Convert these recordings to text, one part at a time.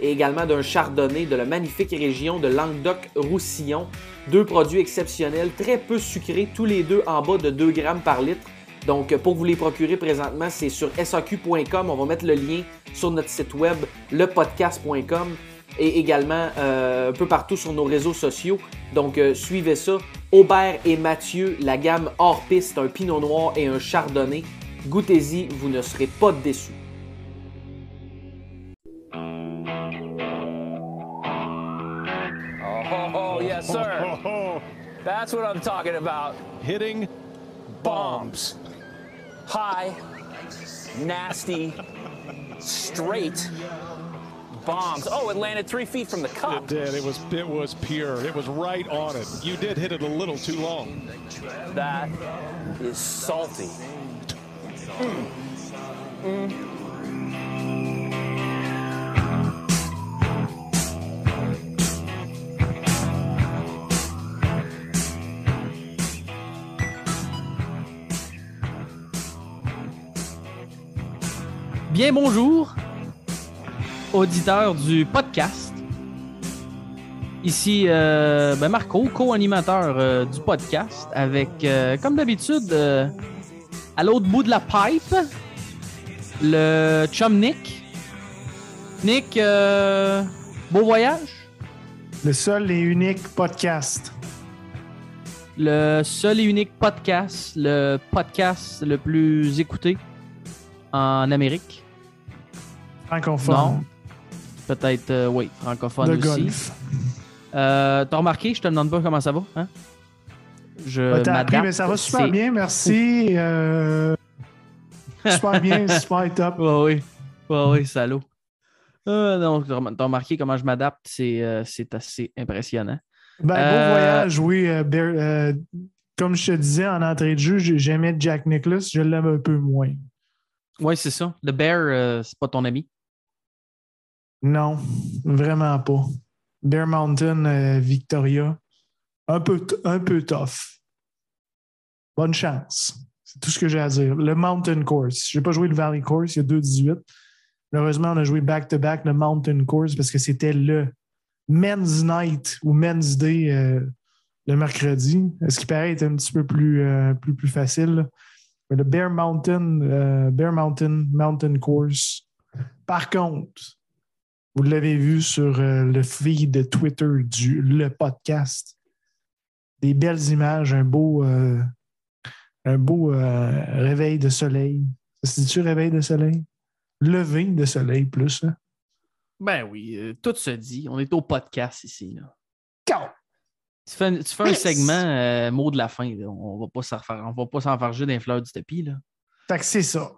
et également d'un chardonnay de la magnifique région de Languedoc-Roussillon. Deux produits exceptionnels, très peu sucrés, tous les deux en bas de 2 grammes par litre. Donc, pour vous les procurer présentement, c'est sur saq.com. On va mettre le lien sur notre site web, lepodcast.com et également euh, un peu partout sur nos réseaux sociaux. Donc, euh, suivez ça. Aubert et Mathieu, la gamme hors piste, un pinot noir et un chardonnay. Goûtez-y, vous ne serez pas déçus. Oh, oh, yes, sir. Oh. That's what I'm talking about. hitting bombs. High, nasty, straight bombs. Oh, it landed three feet from the cup. It did. It was it was pure. It was right on it. You did hit it a little too long. That is salty. Mm. Mm. Bien bonjour, auditeurs du podcast. Ici euh, ben Marco, co-animateur euh, du podcast, avec, euh, comme d'habitude, à l'autre bout de la pipe, le chum Nick. Nick, beau voyage? Le seul et unique podcast. Le seul et unique podcast, le podcast le plus écouté en Amérique. Francophone. Non. Peut-être, euh, oui, francophone aussi. golf. Euh, T'as remarqué, je te demande pas comment ça va, hein? Je Ouais, T'as appris, mais ça va super bien, merci. Euh, super bien, super top. Ouais, oui, ouais, oui, salaud. Donc, t'as remarqué comment je m'adapte, c'est c'est assez impressionnant. Ben, Beau voyage, oui. Bear- comme je te disais en entrée de jeu, j'ai- j'aimais Jack Nicklaus, je l'aime un peu moins. Oui, c'est ça. Le bear, c'est pas ton ami. Non, vraiment pas. Bear Mountain, euh, Victoria, un peu, un peu tough. Bonne chance. C'est tout ce que j'ai à dire. Le Mountain Course. Je n'ai pas joué le Valley Course, il y a 2-18. Malheureusement, on a joué back-to-back le Mountain Course parce que c'était le Men's Night ou Men's Day euh, le mercredi. Ce qui paraît être un petit peu plus, euh, facile. le Bear Mountain, Bear Mountain, Mountain Course. Par contre, vous l'avez vu sur euh, le feed de Twitter du le podcast. Des belles images, un beau, euh, un beau euh, réveil de soleil. Ça se dit-tu réveil de soleil? Lever de soleil plus. Hein? Ben oui, euh, tout se dit. On est au podcast ici. Là. Tu fais, un- tu fais un segment euh, mot de la fin. là. On va pas s'en refaire- on va pas s'enfarger d'un fleur du tapis. Là. Fait que c'est ça.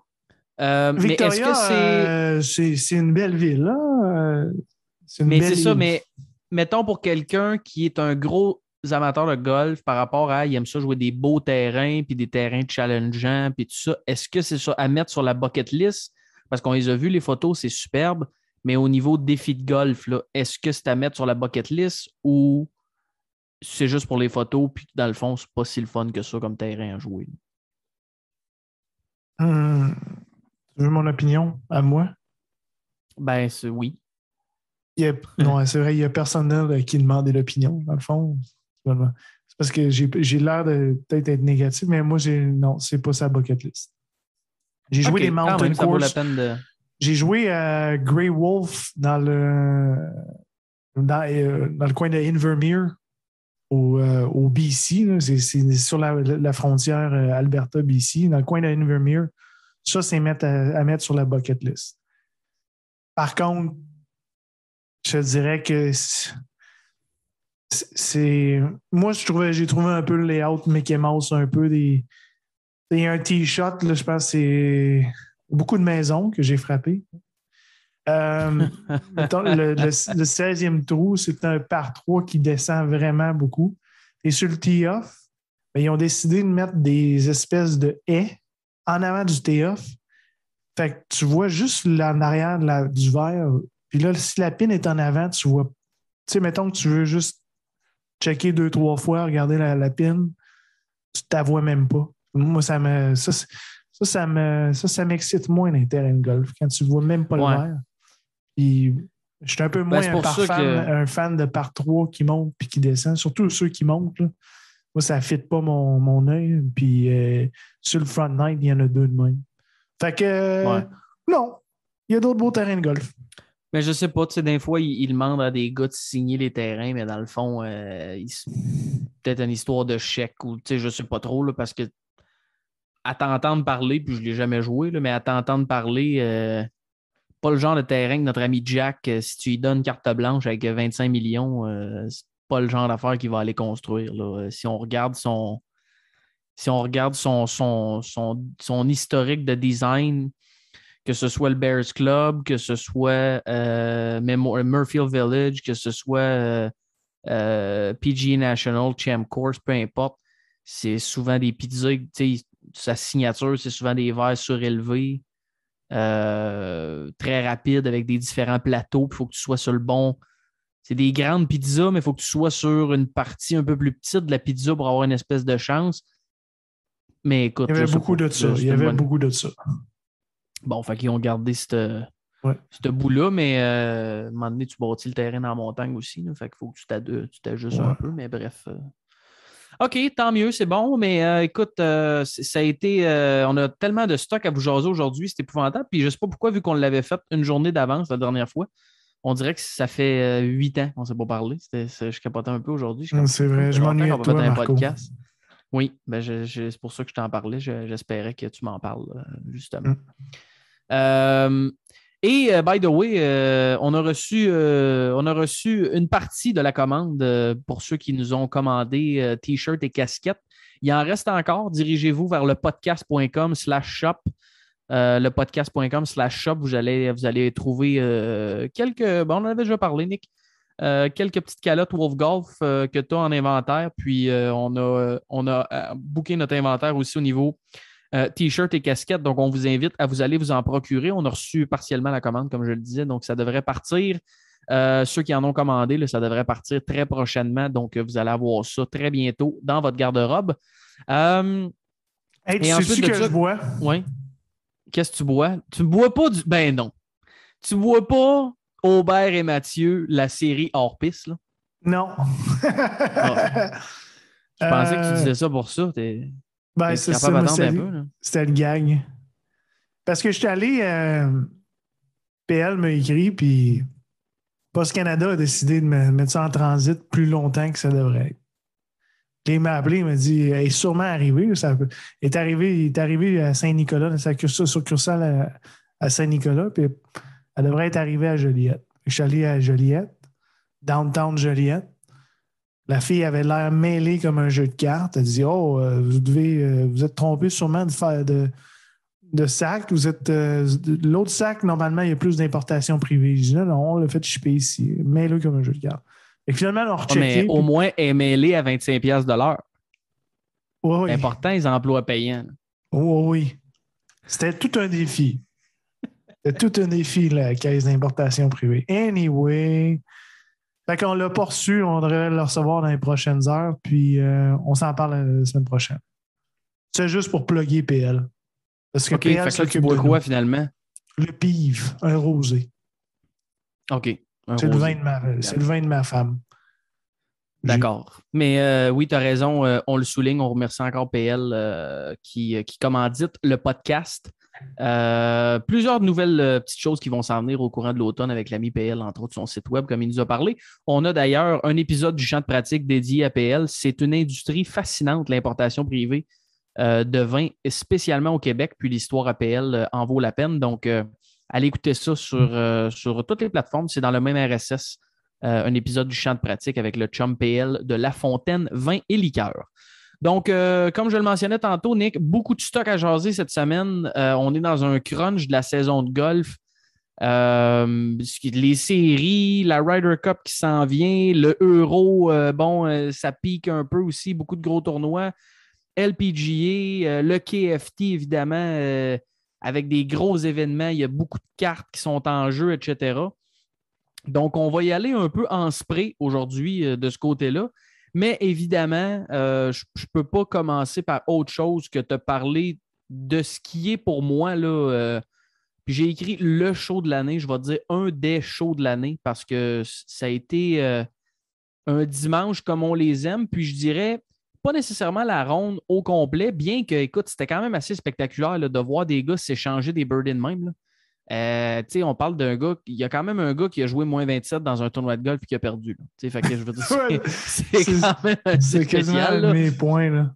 Euh, mais est-ce Victoria, que c'est. euh, c'est c'est une belle ville. Hein? Euh, une Mais c'est ça, mais mettons pour quelqu'un qui est un gros amateur de golf par rapport à il aime ça jouer des beaux terrains puis des terrains challengeants puis tout ça, est-ce que c'est ça à mettre sur la bucket list? Parce qu'on les a vus, les photos, c'est superbe, mais au niveau défi de golf, est-ce que c'est à mettre sur la bucket list ou c'est juste pour les photos puis dans le fond, c'est pas si le fun que ça comme terrain à jouer? Hum, tu veux mon opinion? À moi? Ben, oui. Il y a- non, c'est vrai, il n'y a personne là, qui demandait l'opinion, dans le fond. C'est parce que j'ai j'ai l'air de peut-être être négatif, mais moi, j'ai non, c'est pas sa bucket list. J'ai joué les Mountain Course. de. J'ai joué à Grey Wolf dans le, dans, euh, dans le coin de Invermere au, euh, au BC. C'est c'est sur la, la frontière euh, Alberta-BC, dans le coin de Invermere. Ça, c'est mettre à, à mettre sur la bucket list. Par contre, je dirais que c'est-. Moi, je trouvais, j'ai trouvé un peu le layout Mickey Mouse, un peu des. Il y a un T-shot, là, je pense que c'est beaucoup de maisons que j'ai frappé. Euh, le, le- le 16e trou, c'est un par 3 qui descend vraiment beaucoup. Et sur le tee-off, ben, ils ont décidé de mettre des espèces de haies en avant du tee-off. Fait que tu vois juste en arrière de la- du verre. Puis là, si la pine est en avant, tu vois. Tu sais, mettons que tu veux juste checker deux, trois fois, regarder la, la pine, tu ne vois même pas. Moi, ça me. Ça, ça, ça me, ça, ça m'excite moins dans les terrains de golf, quand tu ne vois même pas Ouais. le verre. Puis, je suis un peu moins c'est un, fan, que- un fan de par 3 qui monte puis qui descend, surtout ceux qui montent. là. Moi, ça ne fit pas mon, mon œil. Puis, euh, sur le front night, il y en a deux de même. Fait que, Ouais. non, il y a d'autres beaux terrains de golf. Mais je sais pas, tu sais, des fois, ils, ils demandent à des gars de signer les terrains, mais dans le fond, euh, peut-être une histoire de chèque ou, tu sais, je sais pas trop, parce que à t'entendre parler, puis je l'ai jamais joué, là, mais à t'entendre parler, euh, pas le genre de terrain que notre ami Jack, euh, si tu lui donnes carte blanche avec 25 millions, c'est pas le genre d'affaire qu'il va aller construire. Là. Si on regarde son. Si on regarde son, son, son, son historique de design, que ce soit le Bears Club, que ce soit euh, Murfield Village, que ce soit euh, euh, PGA National, Champ Course, peu importe, c'est souvent des pizzas, sa signature, c'est souvent des verres surélevés, euh, très rapides avec des différents plateaux, il faut que tu sois sur le bon. C'est des grandes pizzas, mais il faut que tu sois sur une partie un peu plus petite de la pizza pour avoir une espèce de chance. Mais écoute, Il y avait beaucoup de ça. Il y avait bonne- beaucoup de ça. Bon, fait qu'ils ont gardé cette, Ouais. ce bout-là, mais euh, à un moment donné, tu bâtis le terrain la montagne aussi. là, fait qu'il faut que tu t'ajustes un peu, mais bref. euh. OK, tant mieux, c'est bon, mais euh, écoute, euh, c- ça a été. euh, on a tellement de stock à vous jaser aujourd'hui, c'est épouvantable. Puis je sais pas pourquoi, vu qu'on l'avait fait une journée d'avance la dernière fois, on dirait que ça fait huit ans qu'on ne s'est pas parlé. C'est- Je capotais un peu aujourd'hui. C'est vrai, je m'ennuie de va toi, un Marco. podcast. Oui, ben c'est pour ça que je t'en parlais. Je- J'espérais que tu m'en parles, justement. Mm. Euh, et euh, by the way, euh, on, a reçu, on a reçu une partie de la commande pour ceux qui nous ont commandé t-shirts et casquettes. Il en reste encore. Dirigez-vous vers le podcast.com slash shop. Le podcast.com slash shop. Vous allez, vous allez trouver quelques. Bon, on en avait déjà parlé, Nick. Quelques petites calottes Wolf Golf que tu as en inventaire. Puis on a, on a booké notre inventaire aussi au niveau euh, t-shirt et casquettes. Donc, on vous invite à vous aller vous en procurer. On a reçu partiellement la commande, comme je le disais. Donc, ça devrait partir. Euh, ceux qui en ont commandé, là, ça devrait partir très prochainement. Donc, vous allez avoir ça très bientôt dans votre garde-robe. Euh, Hey, tu Et ensuite que je bois? oui. Qu'est-ce que tu bois? Tu ne bois pas du. Ben non. Tu ne bois pas Aubert et Mathieu, la série hors piste. là? Non. Je pensais que tu Euh, disais ça pour ça. T'es Ben, c'est ça, c'était- le gag. Parce que je suis allé. euh, PL m'a écrit, puis Post Canada a décidé de me mettre ça en transit plus longtemps que ça devrait être. Puis il m'a appelé, il m'a dit Elle est sûrement arrivée. Ça peut- elle est arrivé, il est arrivé à Saint-Nicolas, sa succursale à, à Saint-Nicolas, puis elle devrait être arrivée à Joliette. Je suis allé à Joliette, downtown Joliette. La fille avait l'air mêlée comme un jeu de cartes. Elle dit Oh, euh, vous devez euh, vous êtes trompé sûrement de faire de, de sac. Vous êtes euh, l'autre sac, normalement, il y a plus d'importation privée. Je dis non, non, on l'a fait chipper ici. Mêlé comme un jeu de cartes. Et finalement, on rechecké. mais au puis- moins, elle est mêlée à 25$ de l'heure. Oui. C'est important, les emplois payants. Oh, oui. C'était tout un défi. C'était tout un défi, la caisse d'importation privée. Anyway. Fait qu'on l'a pas reçu, on devrait le recevoir dans les prochaines heures, puis euh, on s'en parle la semaine prochaine. C'est juste pour plugger PL. Parce que OK, fait PL que là, tu quoi finalement? Le pive, un rosé. OK. un C'est le, vin de ma, c'est le vin de ma femme. D'accord. Mais euh, oui, tu as raison. euh, on le souligne. On remercie encore PL euh, qui, qui commandite le podcast. Euh, plusieurs nouvelles euh, petites choses qui vont s'en venir au courant de l'automne avec l'ami PL, entre autres son site web, comme il nous a parlé. On a d'ailleurs un épisode du champ de pratique dédié à PL. C'est une industrie fascinante, l'importation privée euh, de vin, spécialement au Québec. Puis l'histoire à PL en vaut la peine. Donc, allez écouter ça sur, sur toutes les plateformes. C'est dans le même RSS un épisode du champ de pratique avec le chum PL de La Fontaine, vin et liqueur. Donc, euh, comme je le mentionnais tantôt, Nick, beaucoup de stock à jaser cette semaine. Euh, on est dans un crunch de la saison de golf. Euh, les séries, la Ryder Cup qui s'en vient, le Euro, bon, ça pique un peu aussi, beaucoup de gros tournois. LPGA, le KFT, évidemment, avec des gros événements, il y a beaucoup de cartes qui sont en jeu, etc. Donc, on va y aller un peu en spray aujourd'hui de ce côté-là. Mais évidemment, je ne peux pas commencer par autre chose que te parler de ce qui est pour moi là, j'ai écrit le show de l'année, je vais dire un des shows de l'année parce que ça a été euh, un dimanche comme on les aime. Puis je dirais pas nécessairement la ronde au complet, bien que, écoute, c'était quand même assez spectaculaire de voir des gars s'échanger des birdies de même. Euh, on parle d'un gars, il y a quand même un gars qui a joué moins 27 dans un tournoi de golf et qui a perdu. Fait que je veux dire, c'est quand même assez spécial. mes points. Là.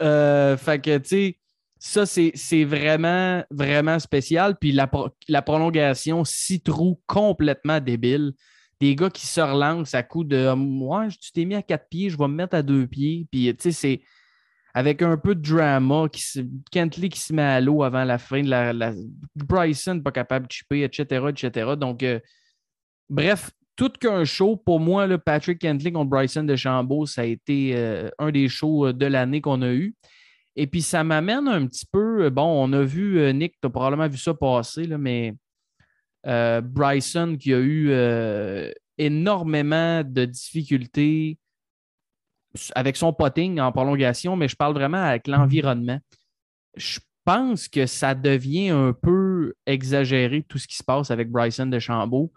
Euh, fait que, tu sais, ça, c'est vraiment, vraiment spécial. Puis la, la prolongation, six trous complètement débile. Des gars qui se relancent à coup de Moi, tu t'es mis à quatre pieds, je vais me mettre à deux pieds. Puis, tu sais, c'est avec un peu de drama, Kentley qui se met à l'eau avant la fin de la, Bryson pas capable de chipper, etc., etc. Donc, euh, bref, tout qu'un show. Pour moi, le Patrick Kentley contre Bryson de ça a été euh, un des shows de l'année qu'on a eu. Et puis, ça m'amène un petit peu. Euh, bon, on a vu, euh, Nick, tu as probablement vu ça passer, là, mais euh, Bryson qui a eu énormément de difficultés avec son potting en prolongation, mais je parle vraiment avec l'environnement. Je pense que ça devient un peu exagéré tout ce qui se passe avec Bryson de Chambault.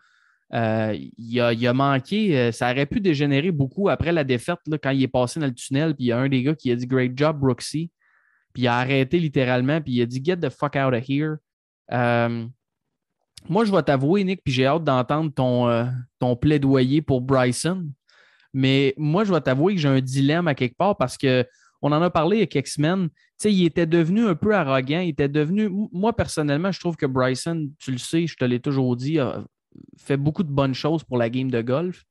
il, a, manqué, ça aurait pu dégénérer beaucoup après la défaite quand il est passé dans le tunnel. Puis il y a un des gars qui a dit Great job, Brooksy. Puis il a arrêté littéralement, puis il a dit Get the fuck out of here. Euh, moi, je vais t'avouer, Nick, puis j'ai hâte d'entendre ton, euh, ton plaidoyer pour Bryson. Mais moi, je vais t'avouer que j'ai un dilemme à quelque part parce que on en a parlé il y a quelques semaines. Tu sais, il était devenu un peu arrogant. Il était devenu. Moi, personnellement, je trouve que Bryson, tu le sais, je te l'ai toujours dit, a fait beaucoup de bonnes choses pour la game de golf.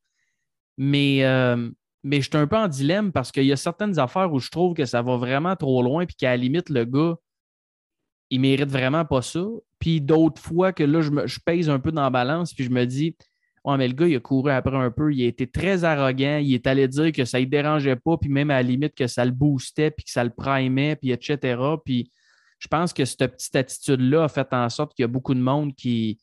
Mais euh, mais je suis un peu en dilemme parce qu'il y a certaines affaires où je trouve que ça va vraiment trop loin puis qu'à la limite, le gars, il mérite vraiment pas ça. Puis d'autres fois que là, je, me, pèse un peu dans la balance puis je me dis, ouais, mais le gars, il a couru après un peu, il a été très arrogant, il est allé dire que ça ne dérangeait pas, puis même à la limite que ça le boostait, puis que ça le primait, puis etc. Puis je pense que cette petite attitude-là a fait en sorte qu'il y a beaucoup de monde qui,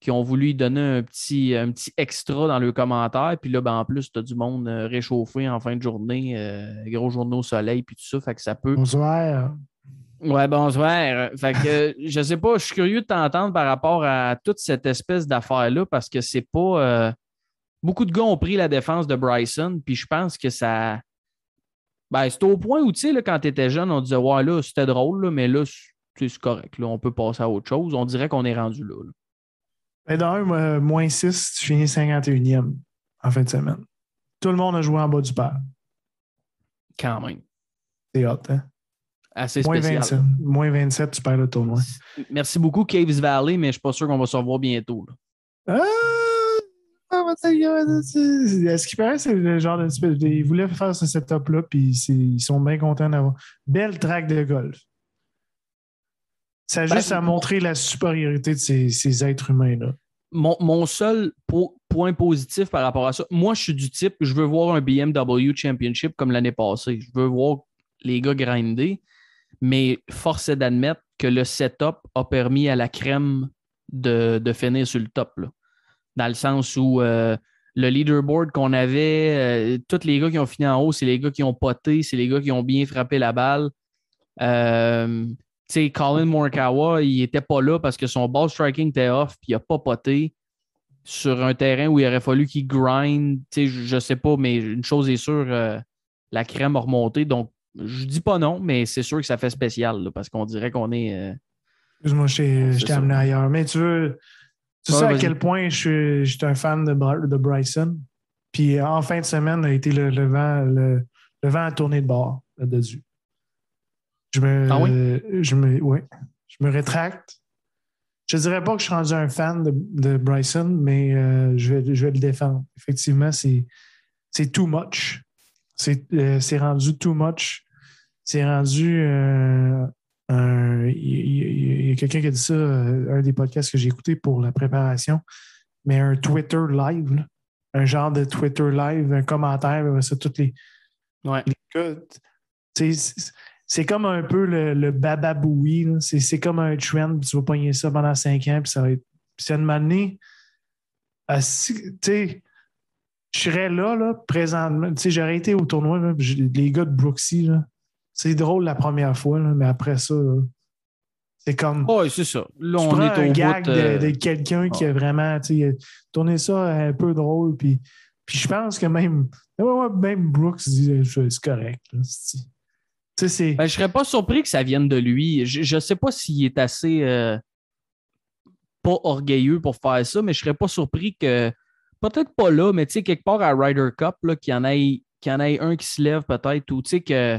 qui ont voulu donner un petit, un petit extra dans le commentaire. Puis là, ben, en plus, tu as du monde euh, réchauffé en fin de journée, euh, gros journaux au soleil, puis tout ça. Fait que ça peut. Bonsoir. Ouais, bonsoir. Fait que je sais pas, je suis curieux de t'entendre par rapport à toute cette espèce d'affaire-là parce que c'est pas. Euh, beaucoup de gars ont pris la défense de Bryson, puis je pense que ça. Ben, c'est au point où, tu sais, quand tu étais jeune, on disait, ouais, là, c'était drôle, mais là, c'est correct. Là, on peut passer à autre chose. On dirait qu'on est rendu là. Mais dans un moins 6, tu finis 51e en fin de semaine. Tout le monde a joué en bas du père. Quand même. C'est hot, hein? Assez moins spécial. 27, moins 27, tu perds le tournoi. Merci beaucoup, Caves Valley, mais je ne suis pas sûr qu'on va se revoir bientôt. Ah! Est-ce qu'il paraît c'est le genre de. Ils voulaient faire ce setup-là, puis ils sont bien contents d'avoir. Belle track de golf. Ça a ben, juste à montrer la supériorité de ces, êtres humains-là. Mon, seul point positif par rapport à ça, moi, je suis du type, je veux voir un BMW Championship comme l'année passée. Je veux voir les gars grinder, mais force est d'admettre que le setup a permis à la crème de, finir sur le top. Dans le sens où euh, le leaderboard qu'on avait, euh, tous les gars qui ont fini en haut, c'est les gars qui ont poté, c'est les gars qui ont bien frappé la balle. Euh, sais, Colin Morikawa, il n'était pas là parce que son ball striking était off, puis il n'a pas poté sur un terrain où il aurait fallu qu'il grind. Je ne sais pas, mais une chose est sûre, la crème a remonté. Donc, je dis pas non, mais c'est sûr que ça fait spécial parce qu'on dirait qu'on est. Euh, Excuse-moi, je t'ai amené ailleurs. Mais tu veux. Tu sais à quel point je suis, un fan de, de, Bryson? Puis en fin de semaine, a été le, vent, le, vent à tourner de bord là-dessus. Je me, ah je me, ouais, je me rétracte. Je ne dirais pas que je suis rendu un fan de, Bryson, mais euh, je, vais, je vais le défendre. Effectivement, c'est too much. C'est euh, rendu too much. C'est rendu euh, un- il y a quelqu'un qui a dit ça, euh, un des podcasts que j'ai écouté pour la préparation, mais un Twitter live, là. un genre de Twitter live, un commentaire, ça, toutes les, Ouais. les c'est- c'est comme un peu le, le bababoui, c'est c'est comme un trend, puis tu vas pogner ça pendant cinq ans, puis ça va être. Puis ça donné. à si- Tu sais, je serais là, là, présentement. Tu sais, j'aurais été au tournoi, là, les gars de Brooksy, c'est drôle la première fois, là, mais après ça, c'est comme. Ouais, c'est ça. Là, tu on prends est un au gag bout. euh, de, de quelqu'un qui a vraiment tu sais, tourné ça un peu drôle. Puis, puis je pense que même, même Brooks dit euh, c'est correct. là, Tu sais. Ben, je serais pas surpris que ça vienne de lui. Je, je sais pas s'il est assez euh, pas orgueilleux pour faire ça, mais je serais pas surpris que peut-être pas là, mais tu sais, quelque part à Ryder Cup, qu'il y qu'il y en ait un qui se lève peut-être, ou tu sais, que,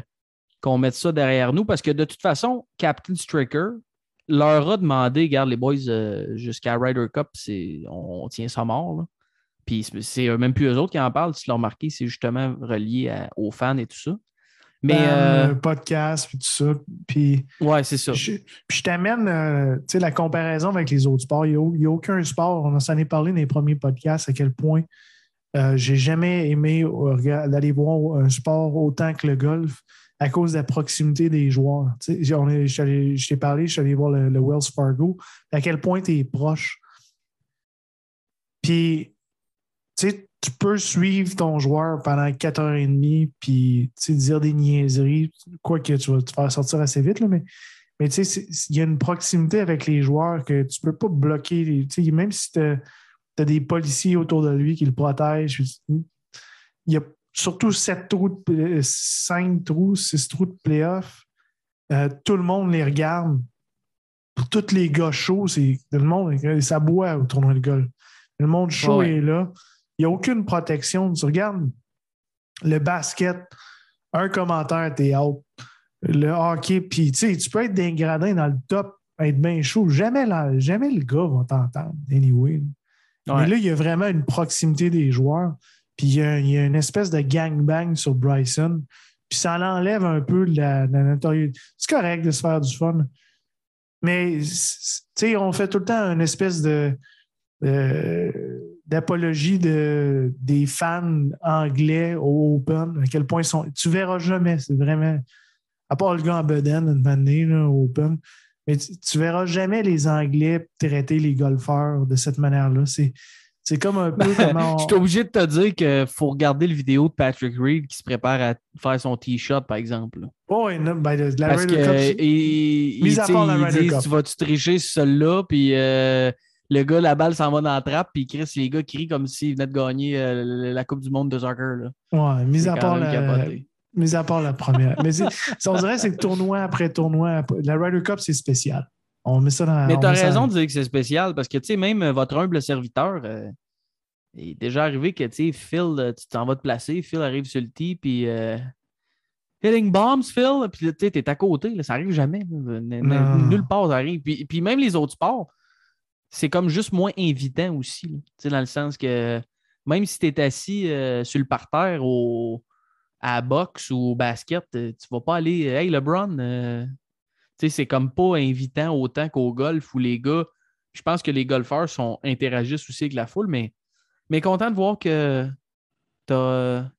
qu'on mette ça derrière nous, parce que de toute façon, Captain Stricker leur a demandé, regarde les boys, euh, jusqu'à Ryder Cup, on, tient ça mort. là. Puis c'est- même plus eux autres qui en parlent, si tu l'as remarqué, c'est justement relié aux fans et tout ça. Mais euh, un podcast, puis tout ça. Puis ouais, c'est ça. je, puis je t'amène euh, tu sais, la comparaison avec les autres sports. Il n'y a, aucun sport, on s'en est parlé dans les premiers podcasts, à quel point euh, j'ai jamais aimé euh, d'aller voir un sport autant que le golf à cause de la proximité des joueurs. Tu sais, on est- je t'allais- je t'ai parlé, je suis allé voir le, le Wells Fargo, à quel point tu es proche. Puis, tu sais, tu peux suivre ton joueur pendant 4h30 puis dire des niaiseries, quoique tu vas te faire sortir assez vite, là, mais, mais tu sais, c'est- il y a une proximité avec les joueurs que tu peux pas bloquer. les- tu sais, même si tu as, des policiers autour de lui qui le protègent, il y a surtout sept trous, de, 5 trous, 6 trous de playoff. Euh, tout le monde les regarde. Pour tous les gars chauds, c'est le monde, ça boit au tournoi de golf. Le monde chaud Ouais. est là. Il n'y a aucune protection. Tu regardes le basket, un commentaire, t'es out. Le hockey, puis tu sais, tu peux être d'un gradin dans le top, être bien chaud. Jamais, la- jamais le gars va t'entendre, anyway. Ouais. Mais là, il y a vraiment une proximité des joueurs. Puis il y a, il y a une espèce de gangbang sur Bryson. Puis ça l'enlève un peu de la, de la notoriété. C'est correct de se faire du fun. Mais, tu sais, on fait tout le temps une espèce de, de- d'apologie de, des fans anglais au Open, à quel point ils sont. Tu verras jamais, c'est vraiment. À part le gars en bedaine, une année, là, au Open. Mais tu, tu verras jamais les Anglais traiter les golfeurs de cette manière-là. C'est, c'est comme un peu comment. on- Je suis obligé de te dire qu'il faut regarder le vidéo de Patrick Reed qui se prépare à faire son t-shot, par exemple. Oh, et non, ben, la Parce que Cup, et- et, à part la ils Ryder disent, Cup. tu vas-tu tricher sur celle-là, puis euh, le gars, la balle s'en va dans la trappe, puis Chris, les gars crient comme s'ils venaient de gagner euh, la Coupe du Monde de soccer. Là. ouais, mis à part la, mis à part la première. Mais on dirait que c'est tournoi après tournoi. La Ryder Cup, c'est spécial. On met ça dans Mais on tu as met ça raison dans- de dire que c'est spécial parce que, tu sais, même euh, votre humble serviteur, euh, il est déjà arrivé que, tu sais, Phil, euh, tu t'en vas te placer, Phil arrive sur le tee, puis euh, hitting bombs, Phil, puis là, tu sais, t'es à côté, là, ça arrive jamais. là. Nulle part, ça arrive. Puis, puis même les autres sports, c'est comme juste moins invitant aussi, là. tu sais, dans le sens que même si tu es assis euh, sur le parterre au, à la boxe ou au basket, euh, tu vas pas aller, hey LeBron, euh, tu sais, c'est comme pas invitant autant qu'au golf où les gars, je pense que les golfeurs sont, interagissent aussi avec la foule, mais, mais content de voir que t'as,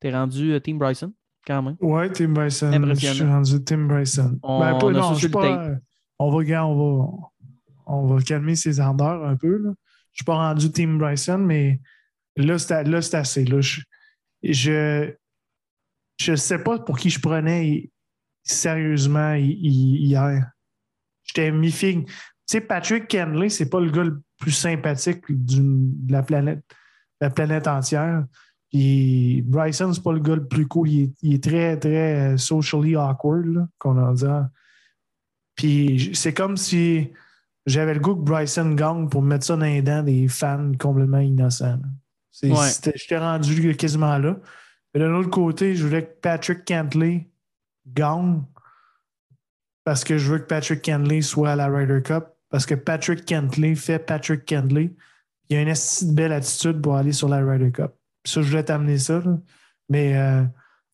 t'es rendu euh, Team Bryson, quand même. Ouais, Tim Bryson. Je suis rendu Tim Bryson. On- Ben, on non, je pas. On va, on va, on va calmer ses ardeurs un peu. Là. Je suis pas rendu Team Bryson, mais là, c'est assez. Là. Je, je je sais pas pour qui je prenais sérieusement hi- hi- hier. J'étais mi-figue. Tu sais, Patrick Kenley, c'est pas le gars le plus sympathique de la planète, la planète entière. Puis Bryson, c'est pas le gars le plus cool. Il est, il est très, très euh, socially awkward, qu'on en dit. Puis c'est comme si j'avais le goût que Bryson gagne pour mettre ça dans les dents des fans complètement innocents. Ouais. J'étais rendu quasiment là. Mais de l'autre côté, je voulais que Patrick Cantley gagne parce que je veux que Patrick Cantley soit à la Ryder Cup. Parce que Patrick Cantley fait Patrick Cantley. Il a une belle attitude pour aller sur la Ryder Cup. Ça, je voulais t'amener ça. là. Mais euh,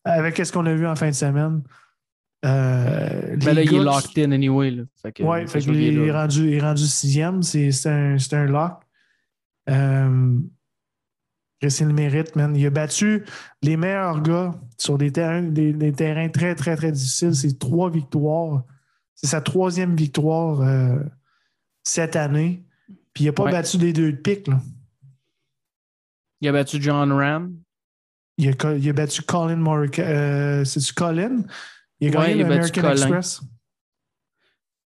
avec ce qu'on a vu en fin de semaine, Euh, Ben là, il est locked in anyway. Là. Fait que, Ouais, fait que il est rendu, il est rendu sixième. C'est un, un lock. Euh, le mérite, man. Il a battu les meilleurs gars sur des terrains, des, des terrains très, très, très difficiles. C'est trois victoires. C'est sa troisième victoire euh, cette année. Puis il n'a pas Ouais. battu des deux de pique. Là. Il a battu John Ram. Il, a, co- il a battu Colin Morika. Euh, C'est-tu Colin? Il a Ouais, gagné il a battu l'American. Express.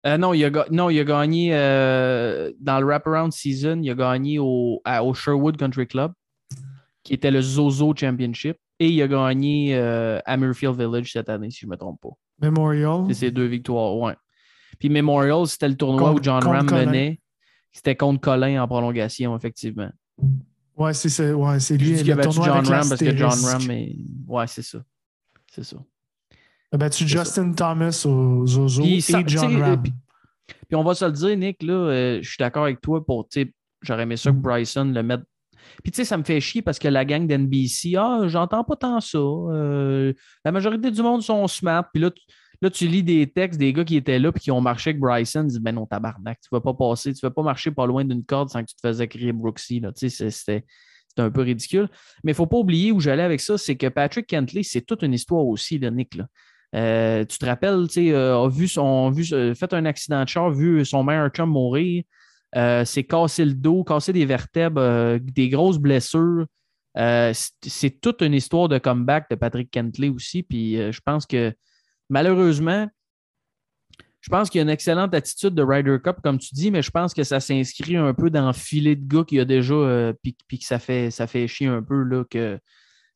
Euh, non, il a, non, il a gagné euh, dans le wraparound season, il a gagné au, à- au Sherwood Country Club, qui était le Zozo Championship, et il a gagné euh, à Murfield Village cette année, si je ne me trompe pas. Memorial. C'est ses deux victoires, ouais. Puis Memorial, c'était le tournoi Contre- où John Ram menait. C'était contre Colin en prolongation, effectivement. Ouais, c'est ça. Ouais, lui. dis qu'il a battu John Ram parce que John. Ram est. Ouais, c'est ça. C'est ça. A battu C'est Justin Thomas au Zozo Puis et ça- John Ram. puis- Puis on va se le dire, Nick, là, euh, je suis d'accord avec toi pour, j'aurais aimé ça que Bryson le mette. Puis tu sais, ça me fait chier parce que la gang d'NBC, ah, j'entends pas tant ça. Euh, la majorité du monde sont smart. Puis là, tu, là, tu lis des textes des gars qui étaient là puis qui ont marché avec Bryson, ils disent, ben non, tabarnak, tu vas pas passer, tu vas pas marcher pas loin d'une corde sans que tu te faisais crier Brooksy. Là. Tu sais. C'était un peu ridicule. Mais il ne faut pas oublier où j'allais avec ça, c'est que Patrick Kentley, c'est toute une histoire aussi, là, Nick. là. Euh, tu te rappelles, tu sais, euh, a vu son, vu, euh, fait un accident de char, vu son meilleur chum mourir, s'est cassé le dos, cassé des vertèbres, des grosses blessures. C'est- toute une histoire de comeback de Patrick Kentley aussi. Puis je pense que malheureusement, je pense qu'il y a une excellente attitude de Ryder Cup, comme tu dis, mais je pense que ça s'inscrit un peu dans le filet de gars qu'il y a déjà, puis, que ça fait, ça fait chier un peu là, que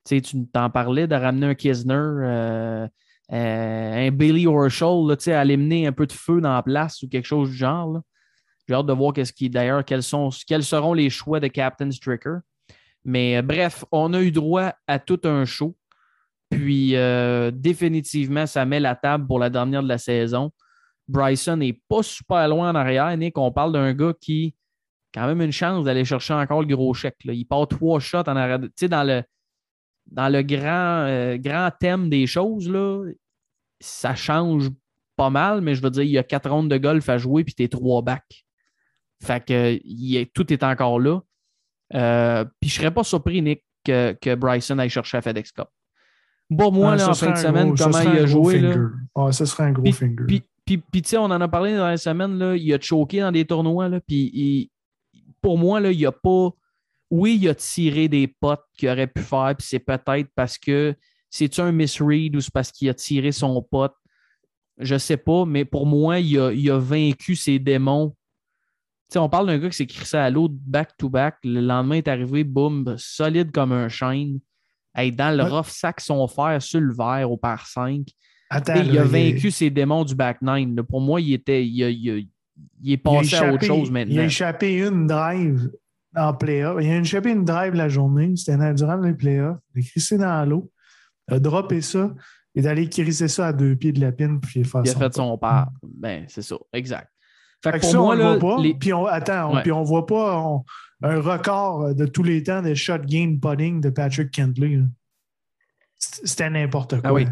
tu t'en parlais de ramener un Kisner, euh, un Bailey Horschel, là, aller mener un peu de feu dans la place ou quelque chose du genre. J'ai hâte de voir qu'est-ce qui, d'ailleurs, quels, sont, quels seront les choix de Captain Stricker. Mais euh, bref, on a eu droit à tout un show. Puis euh, définitivement, ça met la table pour la dernière de la saison. Bryson n'est pas super loin en arrière, Nick. On parle d'un gars qui a quand même une chance d'aller chercher encore le gros chèque. là. Il part trois shots en arrière. Tu sais, dans le, dans le grand, euh, grand thème des choses, là, ça change pas mal, mais je veux dire, il y a quatre rondes de golf à jouer puis t'es trois backs. Fait que il est- tout est encore là. Euh, puis je serais pas surpris, Nick, que, que Bryson aille chercher à FedEx Cup. Pour moi, Ah, là, en fin de semaine, gros- comment il a joué, là. Ouais, ça serait un gros finger. puis, puis, puis, tu sais, on en a parlé dans la semaine, là, il a choqué dans des tournois, là, puis il- pour moi, là, il a pas. Oui, il a tiré des potes qu'il aurait pu faire, puis c'est peut-être parce que c'est-tu un misread ou c'est parce qu'il a tiré son pote? Je sais pas, mais pour moi, il a, il a vaincu ses démons. On parle d'un gars qui s'est crissé à l'autre back-to-back. Le lendemain est arrivé, boum, solide comme un chêne. Hey, dans le Ouais. rough sac son fer sur le verre au par 5. Attends, il a vaincu ses démons du back nine. là. Pour moi, il était. Il, a- il a- il est a passé à autre chose Il a maintenant. échappé une drive en playoff. Il a échappé une drive la journée. C'était durant les playoffs. Il a crissé dans l'eau. Il a droppé ça. Est allé crisser ça à deux pieds de la pine puis fait Il a son fait pas. son part. Ben, c'est ça. Exact. Fait Fait que pour ça, moi, on là, voit pas. les- Puis on, attends, on, puis on voit pas on- un record de tous les temps de shot game putting de Patrick Kentley. C'était n'importe quoi. Ah oui.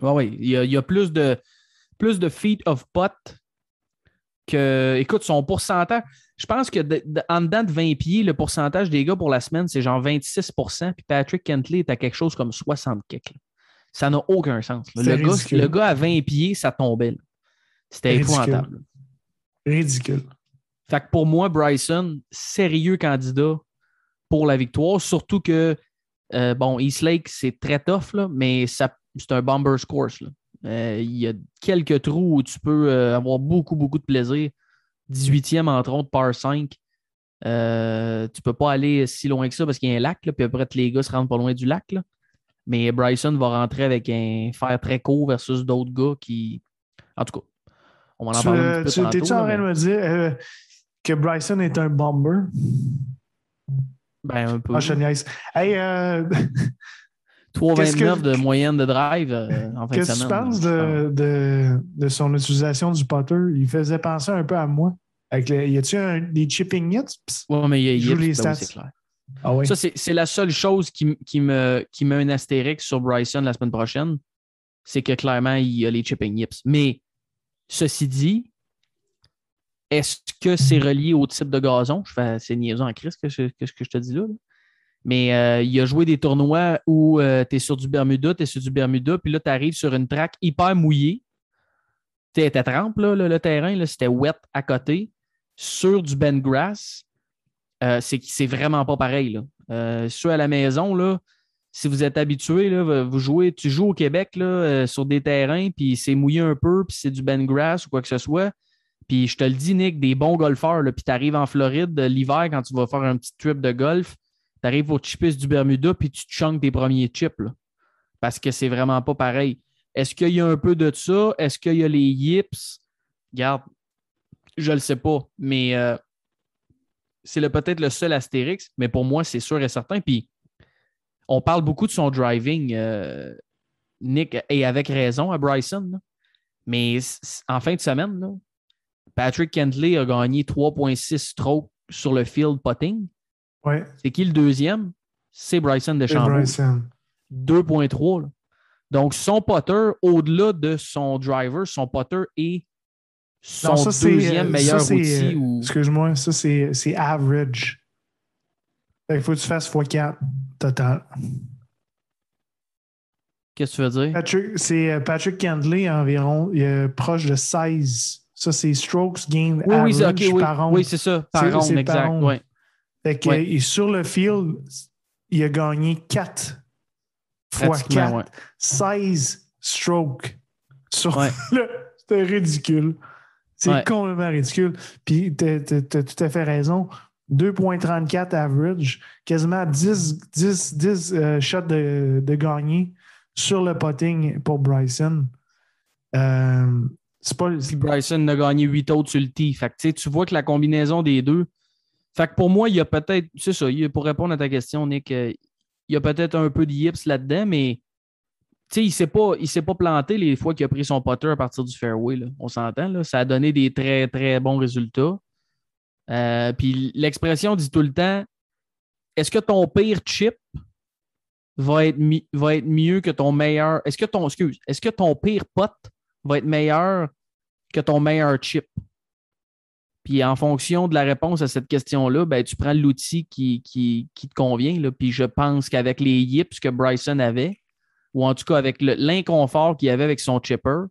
Ouais, ouais. Il, y a, il y a plus de, plus de feet of pot que. Écoute, son pourcentage. Je pense que de- de- en dedans de 20 pieds, le pourcentage des gars pour la semaine, c'est genre 26% Puis Patrick Kentley est à quelque chose comme 60 kicks. Ça n'a aucun sens. Le gars, le gars à 20 pieds, ça tombait. C'était épouvantable. Ridicule. Fait que pour moi, Bryson, sérieux candidat pour la victoire. Surtout que, euh, bon, East Lake, c'est très tough, là, mais c'est un bomber's course. là. Euh, Il y a quelques trous où tu peux euh, avoir beaucoup, beaucoup de plaisir. 18e, entre autres, par 5. Euh, tu peux pas aller si loin que ça parce qu'il y a un lac, là, puis après, les gars se rendent pas loin du lac. là. Mais Bryson va rentrer avec un fer très court versus d'autres gars qui. En tout cas, on va en Tu, parler euh, un petit tu- peu tantôt. T'es-tu en train de me dire euh, que Bryson est un bomber? Ben, un peu. Ah, je te niaise. Hey, euh, 3,29 Qu'est-ce que- de moyenne de drive euh, en fin de qu'est-ce que tu penses de, de, de son utilisation du putter? Il faisait penser un peu à moi. Avec le, y a-tu des chipping hits? Ouais, mais il y a joue Yips, les ben oui, stats. c'est clair. Ah oui. Ça, c'est c'est la seule chose qui, qui me, qui met un astérix sur Bryson la semaine prochaine. c'est que clairement, il y a les chipping yips. Mais ceci dit, est-ce que c'est relié au type de gazon? Je fais c'est niaisant en crise que, ce que, je te dis là. là. Mais euh, il a joué des tournois où euh, tu es sur du Bermuda, tu es sur du Bermuda, puis là, tu arrives sur une track hyper mouillée. Tu étais trempe, là, le, terrain, c'était wet à côté, sur du Ben Grass. Euh, c'est vraiment pas pareil. Là. À la maison, si vous êtes habitué, vous jouez, tu joues au Québec sur des terrains, puis c'est mouillé un peu, puis c'est du Ben Grass ou quoi que ce soit. Puis je te le dis, Nick, des bons golfeurs, puis tu arrives en Floride l'hiver quand tu vas faire un petit trip de golf, tu arrives au chipis du Bermuda, puis tu te tes premiers chips. parce que c'est vraiment pas pareil. Est-ce qu'il y a un peu de ça? Est-ce qu'il y a les yips? Regarde, je le sais pas, mais euh, c'est peut-être le seul astérix, mais pour moi, c'est sûr et certain. Puis on parle beaucoup de son driving, euh, Nick, et avec raison à Bryson. Mais en fin de semaine, Patrick Kentley a gagné 3,6 strokes sur le field putting. Ouais. C'est qui le deuxième? C'est Bryson de 2,3. Donc, son putter, au-delà de son driver, son putter est son deuxième meilleur outil. Ou... Excuse-moi, ça, c'est average. Il faut que tu fasses x4 total. Qu'est-ce que tu veux dire? C'est euh, Patrick Candley environ il est proche de 16. Ça, c'est strokes gain oui, average oui, par ronde. Oui, c'est ça, par ronde, exact. Ouais. Fait que, et sur le field, il a gagné 4 fois 4. 16 strokes. Sur C'était ridicule. C'est complètement ridicule. Puis, tu as, tout à fait raison. 2,34 average, quasiment 10, 10, 10 shots de, de gagné sur le potting pour Bryson. Euh, pas... Bryson a gagné 8 autres sur le tee. Fait que, tu vois que la combinaison des deux. Fait que pour moi, il y a peut-être. C'est ça, pour répondre à ta question, Nick, euh, il y a peut-être un peu de là-dedans, mais il ne s'est pas, pas planté les fois qu'il a pris son putter à partir du fairway. Là. On s'entend. Là. Ça a donné des très, très bons résultats. Euh, puis l'expression dit tout le temps est-ce que ton pire chip va être, va être mieux que ton meilleur. Est-ce que ton, excuse, est-ce que ton pire pot va être meilleur que ton meilleur chip? Puis en fonction de la réponse à cette question-là, ben, tu prends l'outil qui, qui, qui, te convient. Là. Puis je pense qu'avec les yips que Bryson avait, ou en tout cas avec l'inconfort qu'il avait avec son chipper,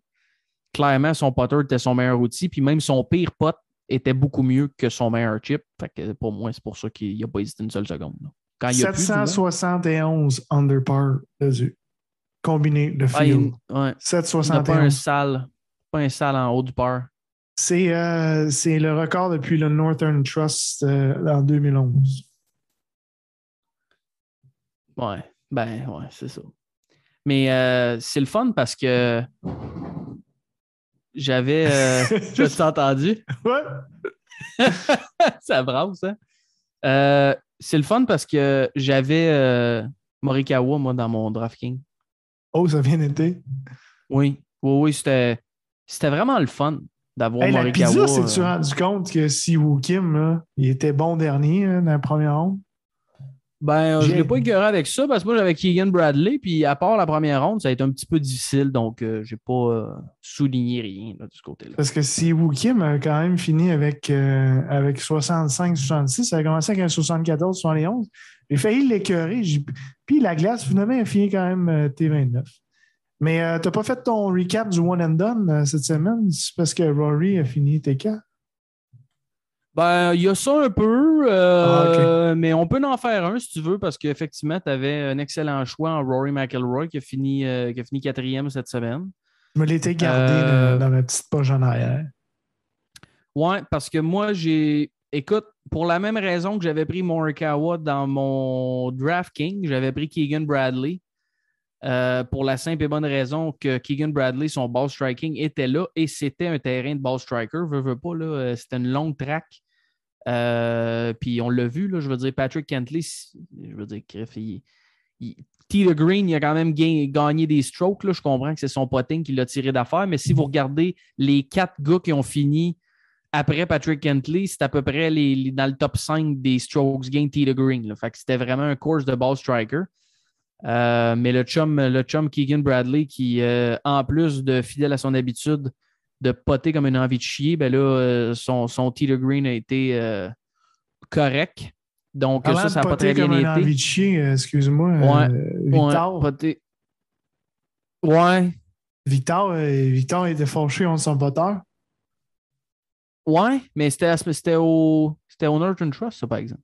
clairement, son putter était son meilleur outil. Puis même son pire pot était beaucoup mieux que son meilleur chip. Fait que pour moi, c'est pour ça qu'il n'a pas hésité une seule seconde. Quand 771 under par dessus. Combiné de ah, field. ouais. 771. Pas un sale, pas un sale en haut du par. C'est euh, le record depuis le Northern Trust euh, en 2011. Ouais, ben ouais, c'est ça. Mais euh, c'est le fun parce que j'avais. Je t'ai entendu? Ouais. ça brasse, hein? Euh, c'est le fun parce que j'avais Morikawa, moi, dans mon DraftKings. Oh, ça vient d'été? Oui. Oui, oui, c'était vraiment le fun d'avoir hey, Morikawa. La pizza, tu rendu compte que si Kim, il était bon dernier hein, dans la première ronde? Ben, je ne l'ai pas écœuré avec ça parce que moi, j'avais Keegan Bradley, puis à part la première ronde, ça a été un petit peu difficile, donc euh, je n'ai pas euh, souligné rien de ce côté-là. Parce que si Kim a quand même fini avec, euh, avec 65-66, ça a commencé avec un 74-71, j'ai failli l'écœurer. Puis la glace, finalement, a fini quand même T29. Mais tu n'as pas fait ton recap du one and done cette semaine? C'est parce que Rory a fini T4? Ben, il y a ça un peu, euh, ah, mais on peut en faire un si tu veux, parce qu'effectivement, tu avais un excellent choix en Rory McIlroy qui a fini, euh, qui a fini quatrième cette semaine. Je me l'étais gardé euh, dans ma petite poche en arrière. Ouais, parce que moi, j'ai. Écoute, pour la même raison que j'avais pris Morikawa dans mon DraftKings, j'avais pris Keegan Bradley. Pour la simple et bonne raison que Keegan Bradley, son ball striking était là et c'était un terrain de ball striker. Veux, veux pas, là, c'était une longue track. Euh, puis on l'a vu, je veux dire, Patrick Kentley, je veux dire, il, T. Green, il a quand même gagné des strokes. Je comprends que c'est son potting qui l'a tiré d'affaire, mais si vous regardez les quatre gars qui ont fini après Patrick Kentley, c'est à peu près dans le top 5 des strokes gain T. Green. C'était vraiment un course de ball striker. Euh, mais le chum, le chum Keegan Bradley, qui, euh, en plus de fidèle à son habitude de poter comme une envie de chier, ben là, euh, son, son tee de green a été correct. Donc, Parlant ça, ça n'a pas très bien comme été. un envie de chien, euh, excuse-moi. Ouais, Victor, Ouais, Victor, Victor était fâché contre son poteur. ouais, mais c'était au, c'était au Northern Trust, ça, par exemple.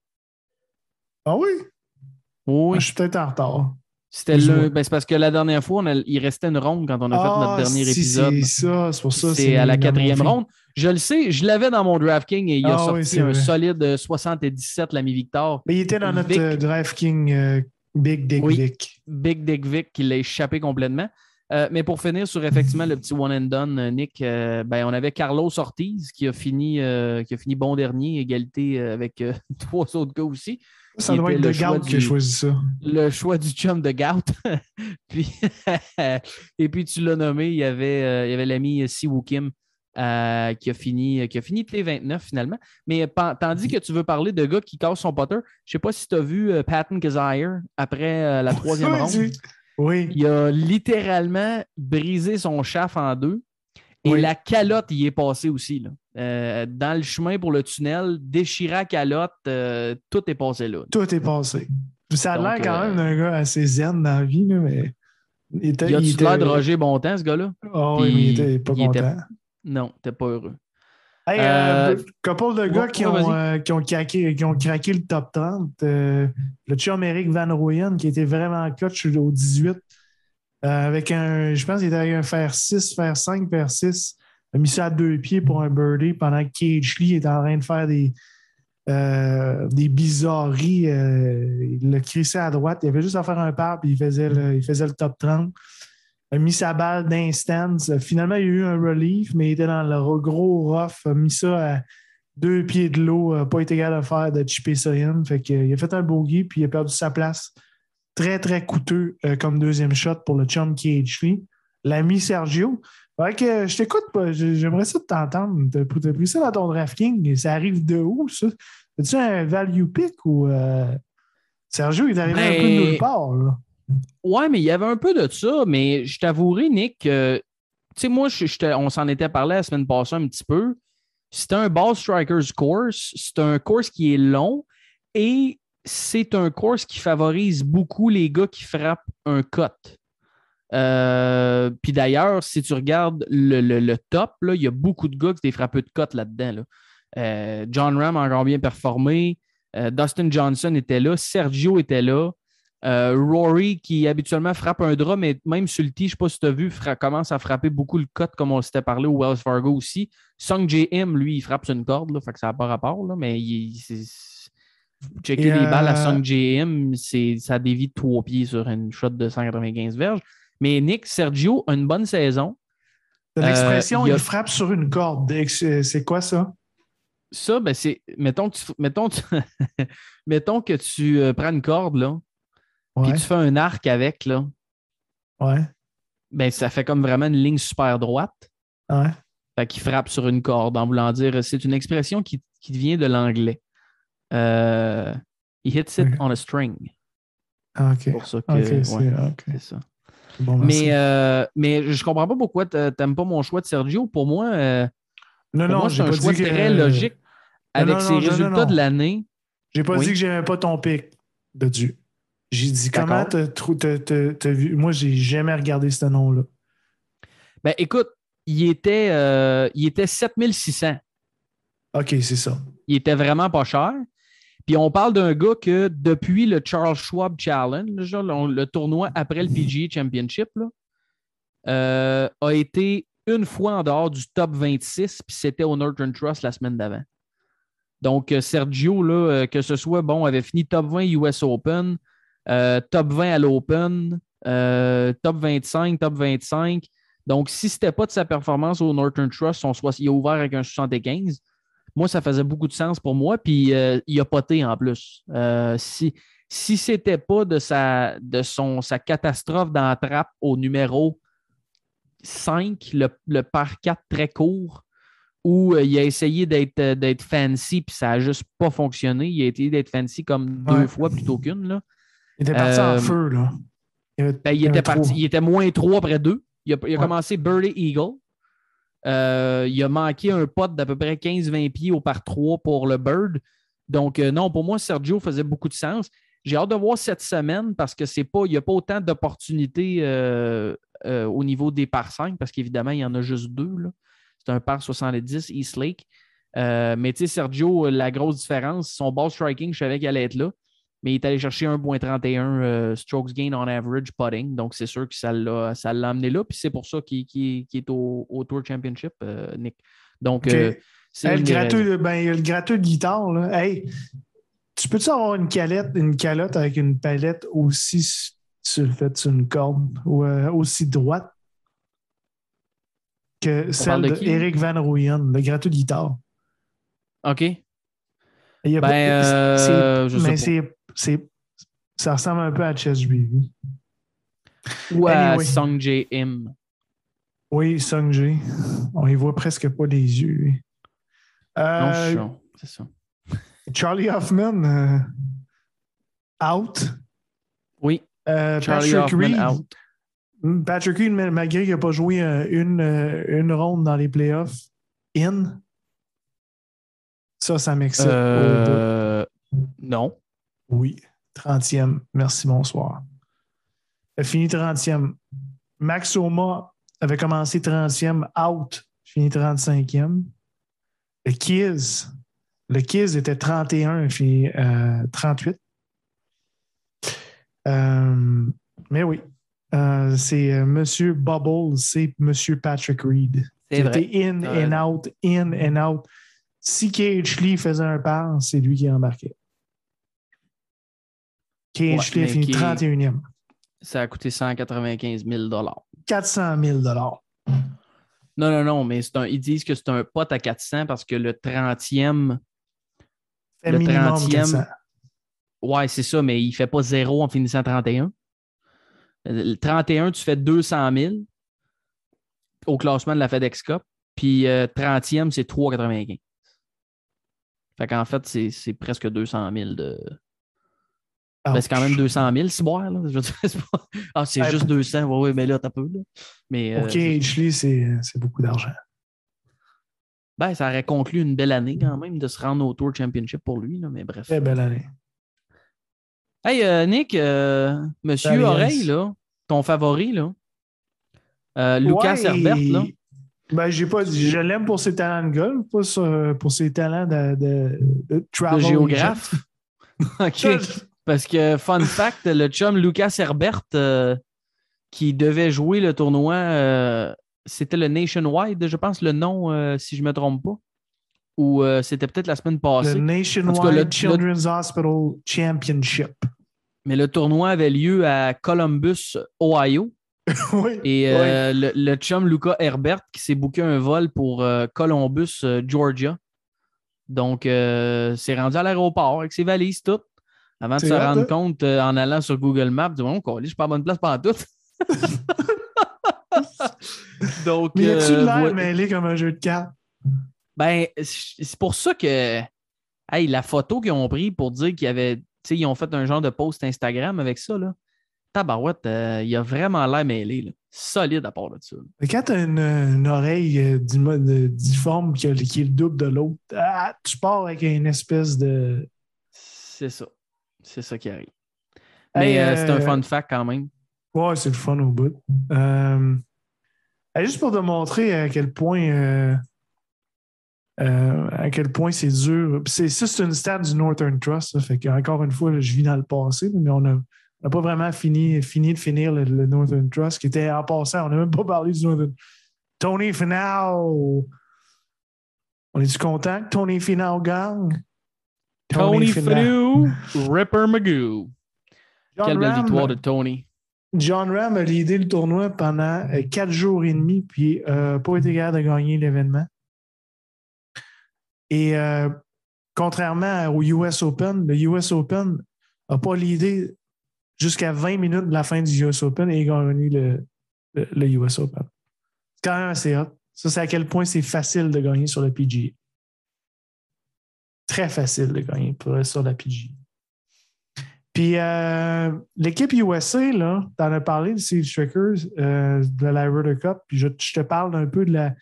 Ah oui? Oui, Ah, Je suis peut-être en retard. C'était le. Ben, c'est parce que la dernière fois, on a- il restait une ronde quand on a fait notre Ah, dernier si, épisode. C'est ça, c'est pour ça. C'est à la quatrième ronde. Je le sais, je l'avais dans mon DraftKings et il a Ah sorti oui, un vrai. solide euh, 77, l'ami Victor. Mais il était dans notre Vic. euh, DraftKings euh, Big Dick Oui. Vic. Big Dick Vic qui l'a échappé complètement. Euh, mais pour finir sur effectivement le petit one and done, euh, Nick, euh, ben, on avait Carlos Ortiz qui a fini, euh, qui a fini bon dernier, égalité euh, avec euh, trois autres gars aussi. Ça doit être le Gout qui a choisi ça. Le choix du chum de Gout. puis, et puis tu l'as nommé, il y avait, euh, l'ami Siwoo Kim euh, qui a fini, qui a fini T29 finalement. Mais tandis que tu veux parler de gars qui cassent son potter, je sais pas si tu as vu euh, Patton Kazire après la troisième ronde. Oui. Il a littéralement brisé son shaft en deux. Et Oui. la calotte y est passée aussi. Là. Euh, dans le chemin pour le tunnel, déchiré la calotte, euh, tout est passé là. Tout est passé. Ça a l'air quand euh, même d'un gars assez zen dans la vie, là, mais. Il était. Il a-tu il l'air était- de Roger Bontemps, ce gars-là? Ah oui, mais il était pas il était- content. Non, t'es pas heureux. Hey, Euh, couple de gars ouais, qui, ouais, ont, euh, qui, ont craqué, qui ont craqué le top 30. euh, le chum Eric Van Rooyen, qui était vraiment coach au 18, euh, avec un, je pense qu'il était avec un fer 6, fer 5, fer 6. Il a mis ça à deux pieds pour un birdie pendant que Cage Lee est en train de faire des, euh, des bizarreries. euh, il l'a crissé à droite. Il avait juste à faire un pas puis il faisait le, il faisait le top 30 a mis sa balle d'instance. Finalement, il y a eu un relief, mais il était dans le gros rough. A mis ça à deux pieds de l'eau. pas été capable de faire de chipper ça in. Fait que, il a fait un bogey, puis il a perdu sa place. Très, très coûteux euh, comme deuxième shot pour le chum KH L'ami Sergio. Fait que euh, je t'écoute J'aimerais ça de t'entendre. T'as pris ça dans ton DraftKings. Ça arrive de où, ça? As-tu un value pick ou euh, Sergio il est arrivé un peu de Ben, nulle part? Là? Ouais, mais il y avait un peu de ça, mais je t'avouerai, Nick, tu sais, moi, je- je te- on s'en était parlé la semaine passée un petit peu. C'est un ball strikers course. C'est un course qui est long et c'est un course qui favorise beaucoup les gars qui frappent un cut. Euh, Puis d'ailleurs, si tu regardes le, top, il y a beaucoup de gars qui des frappeux de cut là-dedans. là. Euh, John Ram a encore bien performé. Euh, Dustin Johnson était là. Sergio était là. Rory, qui habituellement frappe un drap, mais même sur le tee, je ne sais pas si tu as vu, commence à frapper beaucoup le cut, comme on s'était parlé au Wells Fargo aussi. Sung J.M., lui, il frappe sur une corde, là, fait ça n'a pas rapport, mais il, checker les balles à euh, Sung J.M., c'est- ça dévie de trois pieds sur une shot de 195 verges. Mais Nick, Sergio a une bonne saison. L'expression Euh, il y a- il frappe sur une corde. C'est quoi ça? Ça, ben, c'est. Mettons que tu, mettons, tu- mettons que tu euh, prends une corde, là, puis tu fais un arc avec, là. Ouais. Ben, ça fait comme vraiment une ligne super droite. Ouais. Fait qu'il frappe sur une corde, en voulant dire. C'est une expression qui, qui vient de l'anglais. Euh, he hits it on a string. Ah, OK. C'est pour ça que. Ouais, c'est ça. Bon. Mais, euh, mais je comprends pas pourquoi t'a- t'aimes pas mon choix de Sergio. Pour moi, euh, non, pour non, moi j'ai c'est un choix que- très logique avec non, ses résultats de l'année. J'ai pas Oui. dit que j'aimais pas ton pic de Dieu. J'ai dit comment t'as vu? Moi, j'ai jamais regardé ce nom-là. Ben, écoute, il était, euh, il était 7600. OK, c'est ça. Il était vraiment pas cher. Puis on parle d'un gars que depuis le Charles Schwab Challenge, le, le tournoi après le PGA Championship, là, euh, a été une fois en dehors du top 26, puis c'était au Northern Trust la semaine d'avant. Donc, euh, Sergio, là, euh, que ce soit, bon, avait fini top 20 US Open, euh, top 20 à l'Open, euh, top 25, top 25. Donc, si ce n'était pas de sa performance au Northern Trust, soix- il a ouvert avec un 75. Moi, ça faisait beaucoup de sens pour moi. Puis, euh, il a poté en plus. Euh, si si ce n'était pas de, sa, de son, sa catastrophe dans la trappe au numéro 5, le, le par 4 très court, où euh, il a essayé d'être d'être fancy, puis ça n'a juste pas fonctionné. Il a essayé d'être fancy comme deux fois plutôt qu'une. Il était parti en feu, là. Il, avait- Ben, il, était parti, il était moins 3 après 2. Il a, il a Ouais. commencé Birdie Eagle. Euh, il a manqué un pot d'à peu près 15-20 pieds au par 3 pour le Bird. Donc, euh, non, pour moi, Sergio faisait beaucoup de sens. J'ai hâte de voir cette semaine parce que n'y a pas autant d'opportunités euh, au niveau des par 5 parce qu'évidemment, il y en a juste deux. C'est un par 70, East Lake. Mais tu sais, Sergio, la grosse différence, son ball striking, je savais qu'il allait être là mais il est allé chercher 1.31 euh, strokes gain on average putting. Donc, c'est sûr que ça l'a, ça l'a amené là. Puis c'est pour ça qu'il, qu'il- qu'il est au, au Tour Championship, euh, Nick. Donc, euh, c'est Hey, le, gratteux, ben, il y a le gratteux de guitare, là. Hey, tu peux-tu avoir une calette, une calotte avec une palette aussi sur le fait sur une corde ou aussi droite que celle parle de de, qui? Eric Van Rooyen, le gratteux de guitare? OK. Il y a Ben, pas- je sais mais pas. c'est- ça ressemble un peu à Chess. Ou à Anyway. Song J. M. Oui, Sung J. On y voit presque pas les yeux. Non, Euh, je suis chaud. C'est ça. Charlie Hoffman, euh, out. Oui, Euh, Charlie Patrick Hoffman Reed. out. Mm, Patrick Reed, mal- malgré qu'il n'a pas joué euh, une, une ronde dans les playoffs, in. Ça, ça m'excite. Euh, non. Oui. 30e. Merci, bonsoir. Il a fini 30e. Max Oma avait commencé 30e, out, fini 35e. Le Kiz, le Kiz était 31, fini euh, 38. Euh, mais oui, Euh, c'est euh, Monsieur Bubble, c'est Monsieur Patrick Reed. C'est vrai. C'était in and out, in and out. Si KH Lee faisait un par, c'est lui qui embarquait. KH Ouais, mais fini qui- 31e. Ça a coûté 195 000 400 000 Non, non, non, mais un, ils disent que c'est un pote à 400 parce que le 30e, Fait Le minimum 30e. 400. ouais, c'est ça, mais il ne fait pas zéro en finissant 31. Le 31, tu fais 200 000 au classement de la FedEx Cup. Puis euh, 30e, c'est 3,95. Fait qu'en fait, c'est c'est presque 200 000 de. Ben, c'est quand même 200 000, si boire, là. Je veux dire, c'est pas- Ah, c'est juste pour- 200. Ouais, ouais, mais là, t'as peu, là. Mais. Euh, KH Lee, c'est c'est beaucoup d'argent. ben, ça aurait conclu une belle année quand même de se rendre au Tour Championship pour lui, là, mais bref. Très belle année. Hey, euh, Nick, euh, Monsieur Oreille, là, ton favori, là. Euh, Lucas Ouais, Herbert, là. Ben, j'ai pas, je l'aime pour ses talents de golf, pas pour ses talents de, de, de travel géographe. OK. Parce que, fun fact, le chum Lucas Herbert, euh, qui devait jouer le tournoi, euh, c'était le Nationwide, je pense, le nom, euh, si je ne me trompe pas. Ou c'était peut-être la semaine Le passée. Nationwide tout cas, le- Children's Hospital Championship. Mais le tournoi avait lieu à Columbus, Ohio. oui. Et le, le chum Lucas Herbert qui s'est booké un vol pour Columbus, Georgia. Donc, c'est rendu à l'aéroport avec ses valises toutes. Avant de se rendre hein? compte euh, en allant sur Google Maps, de bon, je suis pas à bonne place pendant tout. Donc, Mais y a-tu de euh, l'air mêlé comme un jeu de cartes? Ben, c'est pour ça que hey, la photo qu'ils ont pris pour dire qu'ils avaient, tu sais, ils ont fait un genre de post Instagram avec ça, là. Tabarouette, euh, il a vraiment l'air mêlé, là. Solide à part de ça. Mais Quand tu as une, une oreille euh, difforme qui est le double de l'autre, ah, tu pars avec une espèce de. C'est ça. C'est ça qui arrive. Mais Hey, euh, c'est un euh, fun fact quand même. Ouais, c'est le fun au bout. Euh, juste pour te montrer à quel point euh, à quel point c'est dur. C'est, ça, c'est une stat du Northern Trust. Fait que, encore une fois, je vis dans le passé, mais on n'a on n'a pas vraiment fini, fini de finir le, le Northern Trust, qui était en passant. On n'a même pas parlé du Northern Tony Finau. On est-tu content que Tony Finau gagne? Tony Finau. Finau, Ripper Magoo. John Quelle belle Ram- victoire de Tony. John Ram a leadé le tournoi pendant euh, quatre jours et demi, puis n'a pas été capable de gagner l'événement. Et euh, contrairement au US Open, le US Open n'a pas leadé jusqu'à 20 minutes de la fin du US Open et a gagné le, le, le US Open. C'est quand même assez hot. Ça, c'est à quel point c'est facile de gagner sur le PGA. Très facile de gagner pour- sur la PGA. Puis euh, l'équipe USA, là, tu en as parlé de Steve Strickers, euh, de la Ryder Cup, puis je, je te parle un peu de la,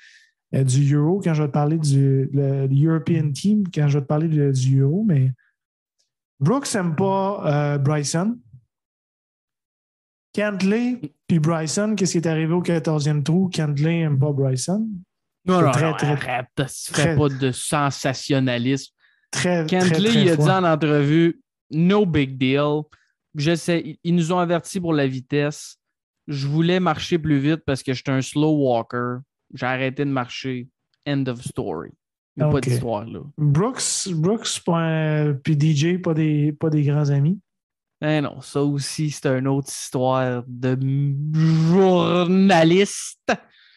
euh, du Euro quand je vais te parler du le, European Team, quand je vais te parler de- du Euro, mais Brooks n'aime pas Bryson. Cantley puis Bryson, qu'est-ce qui est arrivé au 14e trou? Cantley n'aime pas Bryson. Non, non, très, non, très- arrête, très- pas de sensationnalisme. Très, très, Kentley, très il a dit en entrevue, no big deal. Je sais, ils nous ont avertis pour la vitesse. Je voulais marcher plus vite parce que j'étais un slow walker. J'ai arrêté de marcher. End of story. Il n'y a pas d'histoire là. Brooks, Brooks un- puis DJ, pas des, pas des grands amis. Eh non, ça aussi, c'est une autre histoire de journaliste.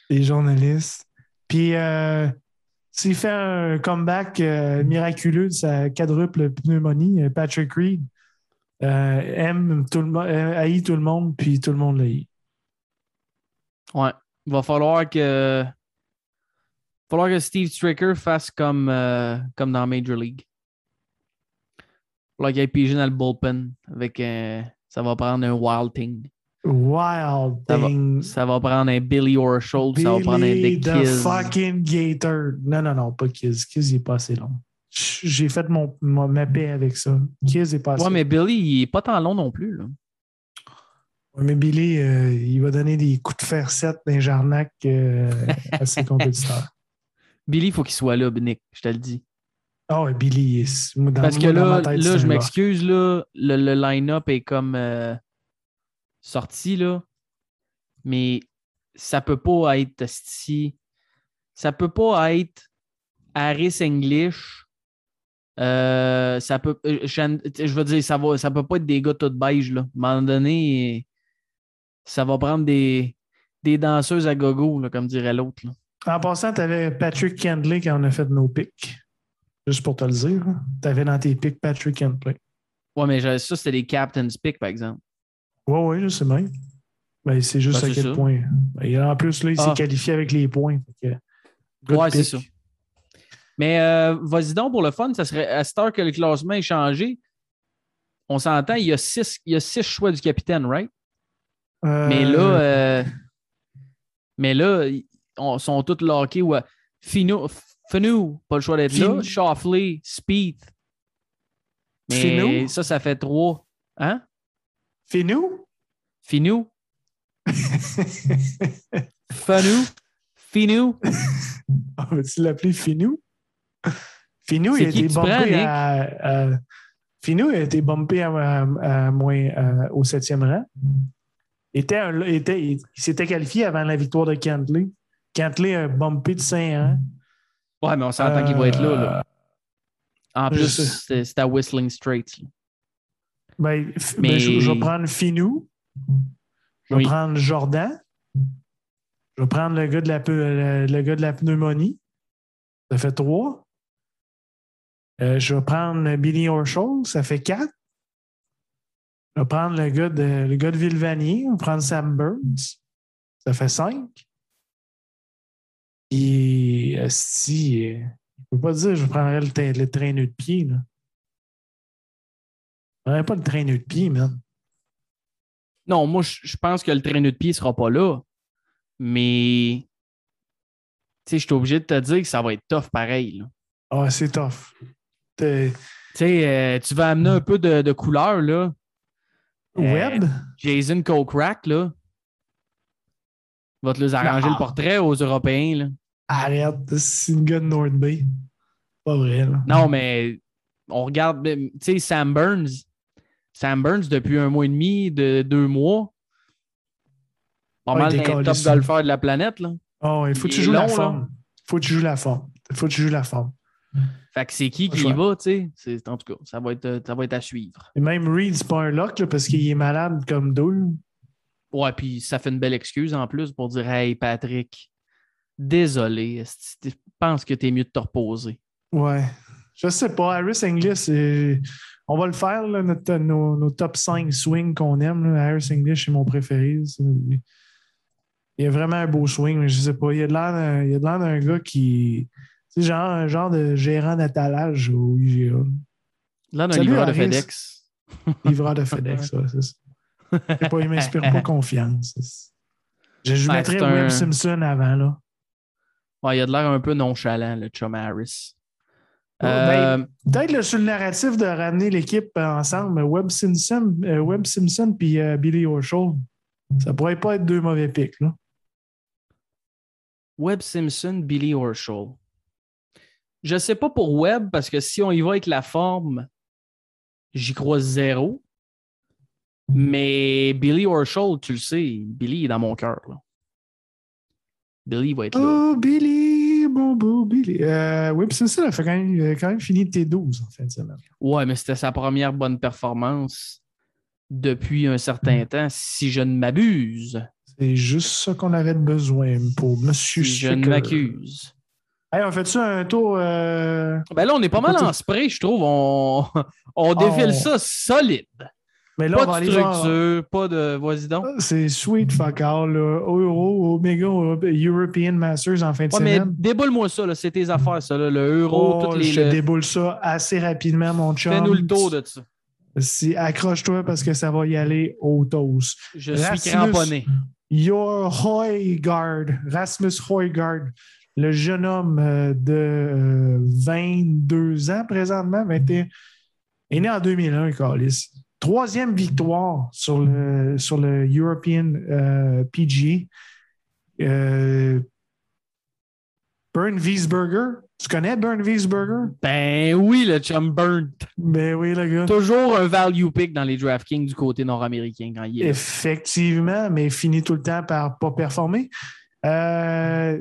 des journalistes. Puis, euh, s'il fait un comeback euh, miraculeux de sa quadruple pneumonie, euh, Patrick Reed euh, aime tout le monde, euh, haït tout le monde, puis tout le monde l'haït. Ouais. Il va falloir que. Il va falloir que Steve Stricker fasse comme, comme dans Major League. Il va falloir qu'il aille piger dans le bullpen avec un- Ça va prendre un Wild Thing. Wild Ça va- thing. Ça va prendre un Billy Orschel. Ça va prendre un Dick the Kiz. fucking Gator. Non, non, non, pas Kiz. Kiz, il est pas assez long. J'ai fait mon, ma paix avec ça. Kiz est pas assez Ouais, mais Billy, il est pas tant long non plus. Là. Ouais, mais Billy, euh, il va donner des coups de fer 7 d'un Jarnac euh, à ses compétiteurs. Billy, il faut qu'il soit là, Nick, je te le dis. Ah ouais, Billy, dans, Parce que là, tête, là je m'excuse, là, le, le line-up est comme euh, sorti, là. Mais ça peut pas être si. Ça peut pas être Harris English. Euh, ça peut. euh, Je veux dire, ça va, ça peut pas être des gars tout beige, là. À un moment donné, ça va prendre des, des danseuses à gogo, là, comme dirait l'autre. En passant, tu avais Patrick Kendley quand on a fait nos pics. Juste pour te le dire. Tu avais dans tes pics Patrick Kendley. Ouais, mais ça, c'était des Captain's Pick, par exemple. Oui, oui, je sais même. Ben, c'est juste Ben, à quel ça. point. Ben, il- en plus, là, il Ah. s'est qualifié avec les points. Ouais, c'est ça. Mais euh, vas-y donc pour le fun, ça serait à cette heure que le classement est changé. On s'entend, il y a six, il y a six choix du capitaine, right? Euh, Mais là, euh, mais là, ils on- sont tous lockés. Ouais. Fino, Fenu, pas le choix d'être là. Shoffley, Speed. Mais ça, ça fait trois. Hein? Fais-nous? Finu, Fenu, Finu? On va-tu l'appeler Finou? Finou, il a été Nick? à, Finou a été bumpé à, moins, à- au septième rang. Était un- était- il s'était qualifié avant la victoire de Cantley. Cantley a bumpé de 5 rangs. Ouais, mais on s'entend qu'il va être là. là. En je plus, c'est à Whistling Straits. Ben, Mais- ben, je, je vais prendre Finou. Je vais Oui. prendre Jordan. Je vais prendre le gars de la, le, le gars de la pneumonie. Ça fait trois. Euh, je vais prendre Billy Horschel. Ça fait quatre. Je vais prendre le gars de, le gars de Villevanier. On va prendre Sam Burns. Ça fait cinq. Et si, euh, je peux pas dire je prendrais le, le traîneau de pied. Là. Prendrais pas le traîneau de pied, man. Non, moi, je pense que le traîneau de pied ne sera pas là. Mais, tu sais, je suis obligé de te dire que ça va être tough pareil. Ah, c'est tough. T'es- Tu sais, euh, tu vas amener un peu de, de couleur, là. Euh, Web? Jason Kokrak, là. Va te les arranger Non. le portrait aux Européens, là. Arrête, c'est une gars de North Bay. Pas vrai, là. Non, mais on regarde, tu sais, Sam Burns. Sam Burns, depuis un mois et demi, de deux mois, pas Ouais, mal il décolle, top ça. golfeurs de la planète, là. Oh, il faut que Il tu joues la forme. faut que tu joues la forme. faut que tu joues la forme. Fait que c'est qui qui y va, tu sais? En tout cas, ça va être, ça va être à suivre. Et même Reed, c'est pas un lock là, parce qu'il est malade comme deux. Ouais, puis ça fait une belle excuse en plus pour dire Hey Patrick, désolé, je pense que t'es mieux de te reposer. Ouais. Je sais pas. Harris English, c'est- on va le faire, là, notre- nos, nos top 5 swings qu'on aime. là. Harris English, c'est mon préféré. Il a vraiment un beau swing, mais je sais pas. Il a de l'air d'un- il a de l'air d'un gars qui. C'est genre un genre de gérant d'attallage au IGA. Là, d'un livreur de. FedEx. Livreur de FedEx, ouais, c'est ça. Pas, il m'inspire pas confiance. Je, je Ouais, mettrais un- Webb Simpson avant, là. Ouais, il a de l'air un peu nonchalant, le Chum Harris. Euh, ben, Peut-être sur le narratif de ramener l'équipe ensemble, Webb Simpson, euh, Webb Simpson puis euh, Billy Horschel, ça pourrait pas être deux mauvais pics. Là. Webb Simpson, Billy Horschel. Je sais pas pour Webb, parce que si on y va avec la forme, j'y crois zéro. Mais Billy Horschel, tu le sais, Billy est dans mon cœur. Billy va être là. Oh, Billy, mon beau Billy. Euh, Webb Simpson a fait quand même, il a quand même fini T12 en fin de semaine. Ouais, mais c'était sa première bonne performance depuis un certain temps, si je ne m'abuse. C'est juste ça qu'on avait besoin pour Monsieur Si je ne m'accuse. Hey, on fait ça un tour. euh, Ben là, on est pas mal en spray, je trouve. On, on défile on- ça solide. Mais là, on va Pas de aller structure, pas de. Vas-y donc. C'est sweet fuck all, là. Euro, Omega, European Masters en fin de Ouais, mais semaine. déboule-moi ça, là. c'est tes affaires, ça, là. le euro, Oh, toutes les. je le- déboule ça assez rapidement, mon chum. Fais-nous le tour de ça. Si, accroche-toi parce que ça va y aller au toast. Je suis cramponné. Your Hoygaard, Rasmus Hoygaard, le jeune homme euh, de euh, 22 ans présentement, 21, est né en 2001, Carlis. Troisième victoire sur le, sur le European euh, PGA. Euh, Bern Wiesberger. Tu connais Bern Wiesberger? Ben oui, le chum burnt. Ben oui, le gars. Toujours un value pick dans les DraftKings du côté nord-américain quand il est. Effectivement, mais finit tout le temps par pas performer. Euh,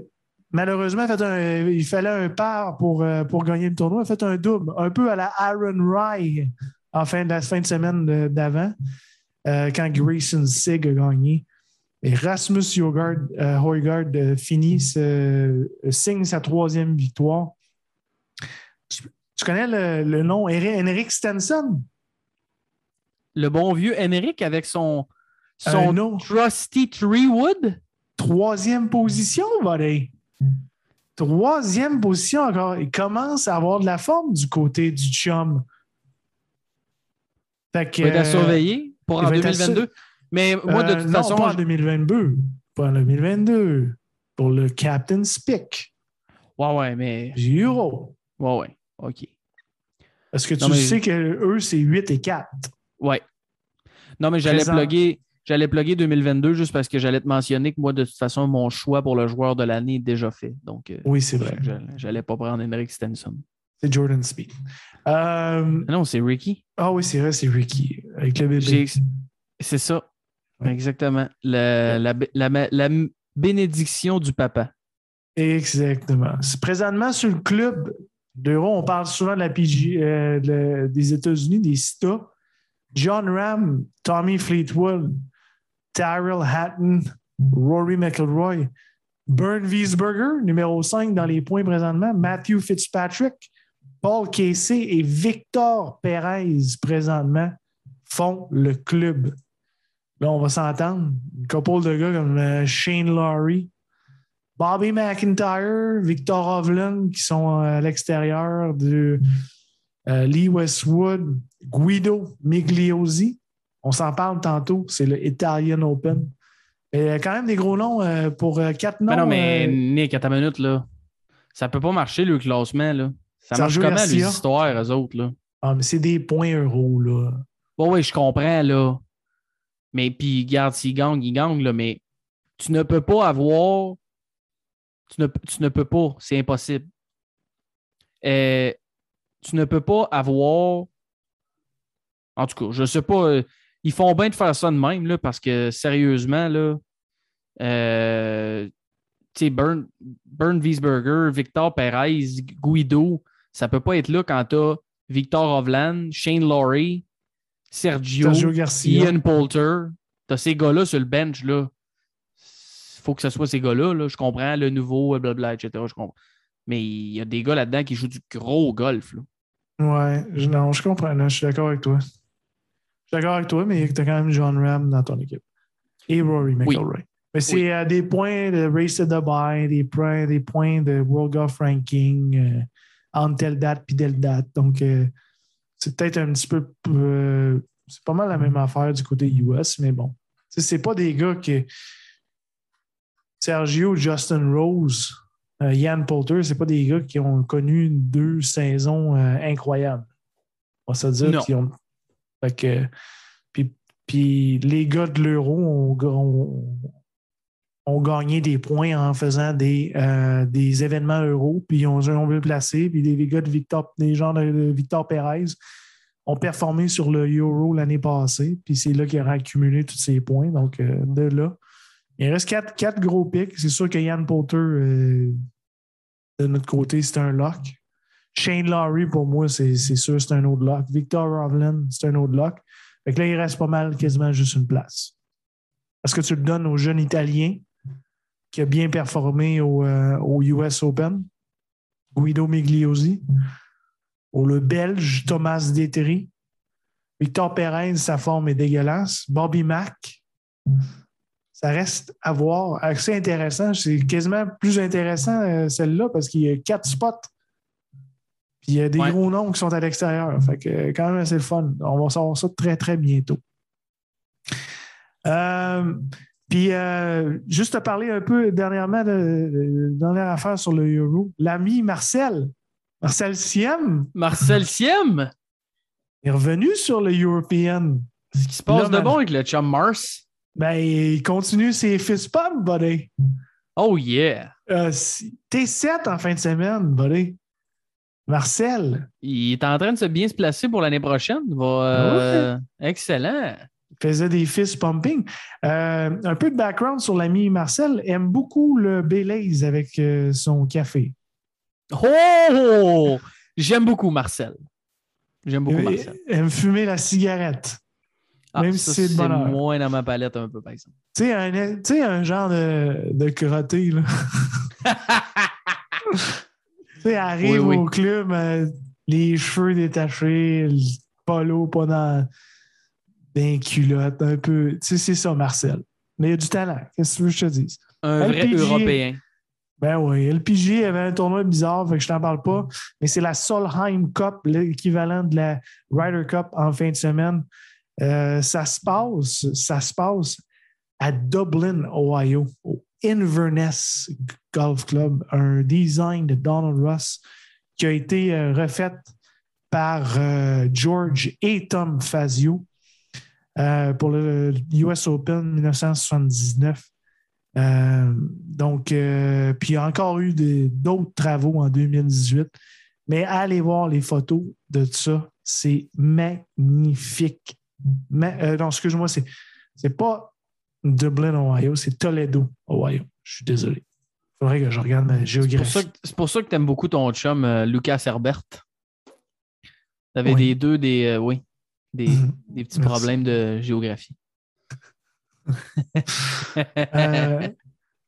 malheureusement, fait un- il fallait un par pour, euh, pour gagner le tournoi. Il a fait un double, un peu à la Aaron Rye en fin de la fin de semaine d'avant, euh, quand Grayson Sig a gagné. Et Rasmus euh, euh, finit, ce- signe sa troisième victoire. Tu, tu connais le, le nom Henrik Stenson? Le bon vieux Henrik avec son, son nom. Trusty Treewood. Troisième position, Buddy. Troisième position encore. Il commence à avoir de la forme du côté du chum. Fait que, va être à euh, surveiller pour en va être à 2022. Mais moi, de euh, toute non, façon, pas en je- 2022. Pas en 2022. Pour le Captain's Pick. ouais, ouais, mais. Euro. Ouais, ouais. OK. Parce que tu Non, mais- sais que eux, c'est 8 et 4. Ouais. Non, mais j'allais plugger, j'allais plugger 2022 juste parce que j'allais te mentionner que moi, de toute façon, mon choix pour le joueur de l'année est déjà fait. Donc, euh, Oui, c'est vrai. j'allais pas prendre Henrik Stenson. C'est Jordan Speed. Euh, Ah Non, c'est Ricky. ah oui, c'est vrai, c'est Ricky. Avec le bébé. J'ai- C'est ça. Ouais. Exactement. La, la- la bénédiction du papa. Exactement. Présentement, sur le club d'Euro, on parle souvent de la PG, euh, de- des États-Unis, des CITA. John Ram, Tommy Fleetwood, Tyrell Hatton, Rory McIlroy, Bern Wiesberger, numéro 5 dans les points présentement, Matthew Fitzpatrick, Paul Casey et Victor Perez présentement font le club. Là, on va s'entendre. Une couple de gars comme euh, Shane Laurie, Bobby McIntyre, Victor Hovland qui sont à l'extérieur de euh, Lee Westwood, Guido Migliosi. On s'en parle tantôt, c'est le Italian Open. Et euh, quand même des gros noms euh, pour euh, quatre noms. Mais non, mais euh, Nick, à ta minute, là. Ça peut pas marcher, le classement, là. Ça marche comment, Garcia? les histoires, eux autres, là? ah, mais c'est des points euros, là. Bon, oui, je comprends, là. Mais puis, garde, s'il gagne, il gagne, là. Mais tu ne peux pas avoir. Tu ne, tu ne peux pas. C'est impossible. Euh, tu ne peux pas avoir. En tout cas, je sais pas. euh, Ils font bien de faire ça de même, là, parce que sérieusement, là. Euh, tu sais, Burn, Burn Wiesberger, Victor Perez, Guido, ça peut pas être là quand tu as Victor Hovland, Shane Laurie, Sergio, Sergio Garcia. Ian Poulter. Tu as ces gars-là sur le bench. là. faut que ce soit ces gars-là. là. Je comprends le nouveau, blablabla, etc. Je comprends. Mais il y a des gars là-dedans qui jouent du gros golf. Là. Ouais, je- non, je comprends. là, je suis d'accord avec toi. Je suis d'accord avec toi, mais tu as quand même John Ram dans ton équipe. Et Rory McIlroy. Mais c'est euh, des points de Race to Dubai, des points, des points de World Golf Ranking euh, entre telle date puis telle date. Donc, euh, c'est peut-être un petit peu. euh, C'est pas mal la même affaire du côté US, mais bon. C'est pas des gars que. Sergio, Justin Rose, euh, Ian Poulter, c'est pas des gars qui ont connu deux saisons incroyables. On va se dire qu'ils ont. Fait que, puis, puis les gars de l'Euro ont, ont- ont gagné des points en faisant des, euh, des événements euros, puis ils ont, bien placé. Puis les gars de Victor, les gens de, Victor Perez ont performé sur le Euro l'année passée, puis c'est là qu'il aura accumulé tous ces points. Donc, euh, de là. Il reste quatre, quatre gros pics. C'est sûr que Yann Poulter, euh, de notre côté, c'est un lock. Shane Lowry, pour moi, c'est sûr, c'est un autre lock. Victor Rovland, c'est un autre lock. Fait que là, il reste pas mal, quasiment juste une place. Est-ce que tu le donnes au jeune Italien qui a bien performé au, euh, au US Open, Guido Migliosi, ou le Belge Thomas Détry, Victor Perez, sa forme est dégueulasse, Bobby Mack, ça reste à voir. Assez intéressant. C'est quasiment plus intéressant euh, celle-là parce qu'il y a quatre spots. Puis il y a des Ouais. gros noms qui sont à l'extérieur. Fait que euh, quand même assez le fun. On va savoir ça très, très bientôt. Euh, puis euh, juste te parler un peu dernièrement de, de- de dernière affaire sur le Euro. L'ami Marcel, Marcel Siem, Marcel Siem, est revenu sur le European. ce qui se passe de bon avec le chum Mars? Ben, il continue ses fist pumps, buddy. Oh yeah! Euh, si- T7 en fin de semaine, buddy. Marcel, Il est en train de se bien se placer pour l'année prochaine. Va, euh, Excellent. Faisait des fist pumping. Euh, un peu de background sur l'ami Marcel, aime beaucoup le Baileys avec euh, son café. Oh! J'aime beaucoup Marcel. J'aime beaucoup Il Marcel. aime fumer la cigarette. Ah, même ça, si c'est de moins dans ma palette un peu, par exemple. Tu sais, un, un genre de, de crotté, là. tu sais, arrive Oui, oui. au club, euh, les cheveux détachés, le polo pas dans des culottes, un peu. Tu sais, c'est ça, Marcel. Mais il y a du talent. Qu'est-ce que tu veux que je te dise? Un vrai. Européen. Ben oui, LPG avait un tournoi bizarre, fait que je t'en parle pas, mais c'est la Solheim Cup, l'équivalent de la Ryder Cup en fin de semaine. Euh, ça se passe, ça se passe à Dublin, Ohio, au Inverness Golf Club, un design de Donald Ross qui a été euh, refait par euh, George et Tom Fazio euh, pour le US Open 1979. Euh, donc, euh, puis il y a encore eu d'autres travaux en 2018. Mais allez voir les photos de ça. C'est magnifique. Ma- euh, non, excuse-moi, c'est, c'est pas Dublin, Ohio, c'est Toledo, Ohio. Je suis désolé. Il faudrait que je regarde ma géographie. c'est pour ça que tu aimes beaucoup ton chum, Lucas Herbert. Tu avais Oui. des deux, des, oui, des, Mhm. des petits Merci. problèmes de géographie. Euh,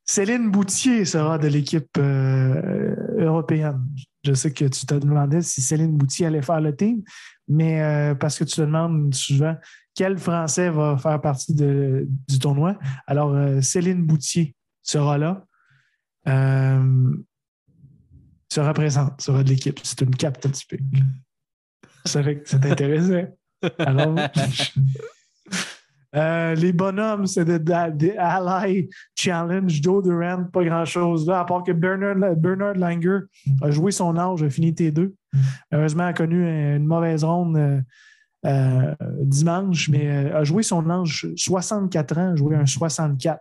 Céline Boutier sera de l'équipe euh, européenne. Je sais que tu te demandais si Céline Boutier allait faire le team, mais euh, parce que tu te demandes souvent quel Français va faire partie de- du tournoi. Alors, Céline Boutier sera là. Sera présente, sera de l'équipe. C'est une captain speak. Je savais que ça t'intéressait. Alors, euh, les bonhommes, c'est de, de, Ally Challenge, Joe Durant, pas grand-chose là, à part que Bernard, Bernard Langer a joué son âge, a fini T2. Heureusement, a connu une mauvaise ronde euh, euh, dimanche, mais euh, a joué son âge 64 ans, a joué un 64.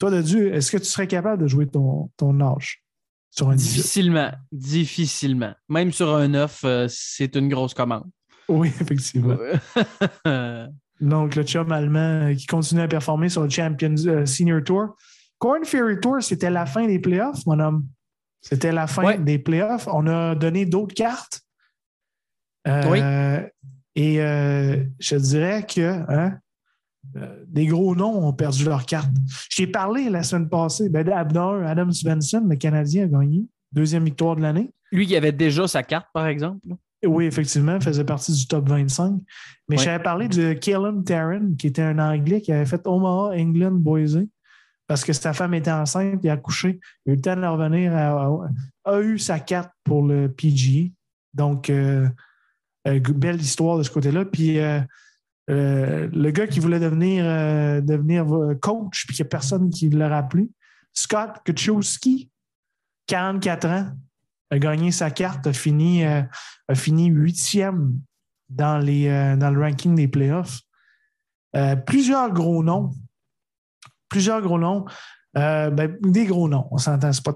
Toi, de Dieu, est-ce que tu serais capable de jouer ton, ton âge sur un 18? difficilement, difficilement. Même sur un 9, euh, c'est une grosse commande. Oui, effectivement. Donc, le chum allemand qui continue à performer sur le Champions euh, Senior Tour. Corn Ferry Tour, c'était la fin des playoffs, mon homme. C'était la fin Ouais. des playoffs. On a donné d'autres cartes. Euh, Et euh, je dirais que hein, des gros noms ont perdu leurs cartes. Je t'ai parlé la semaine passée. Ben, Abner, Adam Svensson, le Canadien, a gagné. Deuxième victoire de l'année. lui qui avait déjà sa carte, par exemple. Oui, effectivement, il faisait partie du top 25. Mais Ouais. j'avais parlé de Callum Tarrant, qui était un Anglais qui avait fait Omaha, England, Boise, parce que sa femme était enceinte et a accouché. Il a eu le temps de revenir, a, a- a eu sa carte pour le PGA. Donc, euh, euh, belle histoire de ce côté-là. Puis, euh, le gars qui voulait devenir, devenir coach, puis qu'il n'y a personne qui l'a rappelé. Scott Kuchowski, 44 ans, a gagné sa carte, a fini, a fini huitième dans, les, dans le ranking des playoffs. plusieurs gros noms. Plusieurs gros noms. Ben, des gros noms. On s'entend, c'est pas.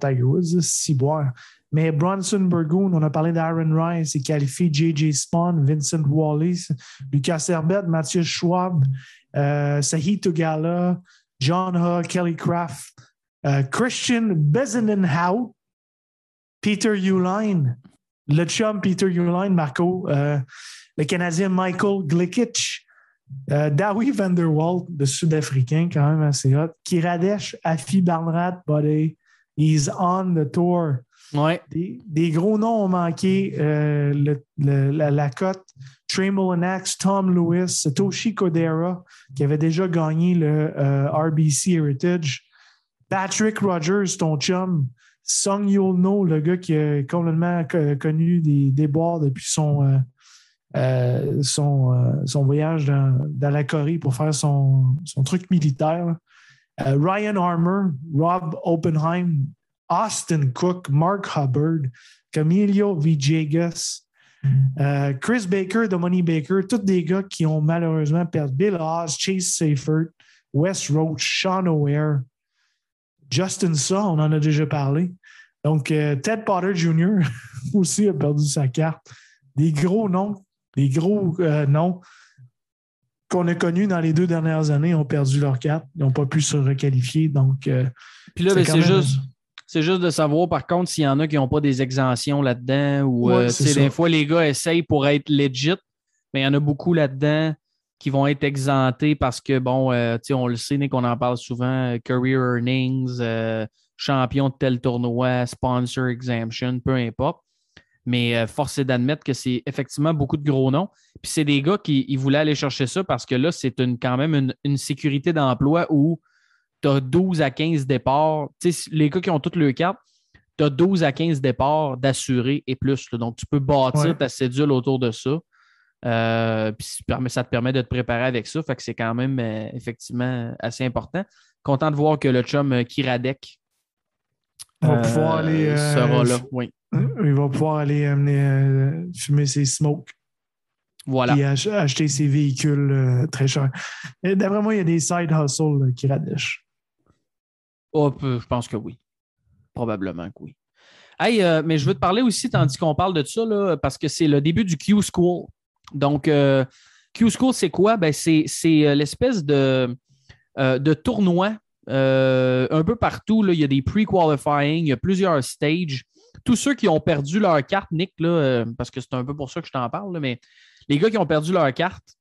Mais Bronson Burgoon, on a parlé d'Aaron Rice, il qualifié J.J. Spawn, Vincent Wallace, Lucas Herbert, Mathieu Schwab, euh, Sahi Tugala, John Hull, Kelly Craft, euh, Christian Bezenenhout, Peter Uline, le chum Peter Uline, Marco, euh, le Canadien Michael Glikic, euh, Dawi Van der Walt, le Sud-Africain, quand même assez hot, Kiradesh Afi Barnrat, buddy, he's on the tour. Ouais. Des, gros noms ont manqué euh, la, cote. Trey Mullinax, Tom Lewis, Satoshi Kodera, qui avait déjà gagné le euh, RBC Heritage. Patrick Rogers, ton chum. Song Yulno, le gars qui a complètement connu des déboires depuis son, euh, son, voyage dans, la Corée pour faire son, son truc militaire. Ryan Armour, Rob Oppenheim, Austin Cook, Mark Hubbard, Camilo Villegas, euh, Chris Baker, Dominique Baker, tous des gars qui ont malheureusement perdu. Bill Oz, Chase Seifert, Wes Roach, Sean O'Hare, Justin Saw, on en a déjà parlé. Donc, euh, Ted Potter Jr. aussi a perdu sa carte. Des gros noms, des gros euh, noms qu'on a connus dans les deux dernières années ont perdu leur carte. Ils n'ont pas pu se requalifier. Donc, Puis là, ben, c'est juste c'est juste de savoir, par contre, s'il y en a qui n'ont pas des exemptions là-dedans ou euh, des fois, les gars essayent pour être legit, mais il y en a beaucoup là-dedans qui vont être exemptés parce que, bon, euh, on le sait, qu'on en parle souvent, career earnings, euh, champion de tel tournoi, sponsor exemption, peu importe. Mais force est d'admettre que c'est effectivement beaucoup de gros noms. Puis c'est des gars qui ils voulaient aller chercher ça parce que là, c'est quand même une, une sécurité d'emploi où tu as 12 à 15 départs. les gars qui ont toutes leurs cartes, tu as 12 à 15 départs d'assurés et plus. Donc, tu peux bâtir ta cédule autour de ça. Euh, ça te permet de te préparer avec ça. Fait que c'est quand même euh, effectivement assez important. Content de voir que le chum euh, Kiradek va pouvoir aller, sera là. Oui. Il va pouvoir aller amener, fumer ses smokes. Voilà. Et acheter ses véhicules très chers. D'après moi, il y a des side hustles qui Oh, je pense que oui. Probablement que oui. Hey, euh, mais je veux te parler aussi, tandis qu'on parle de ça, là, parce que c'est le début du Q School. Donc, euh, Q School, c'est quoi? Ben, c'est euh, l'espèce de, de tournoi un peu partout. Là, il y a des pre-qualifying, il y a plusieurs stages. Tous ceux qui ont perdu leur carte, Nick, parce que c'est un peu pour ça que je t'en parle, mais les gars qui ont perdu leur carte,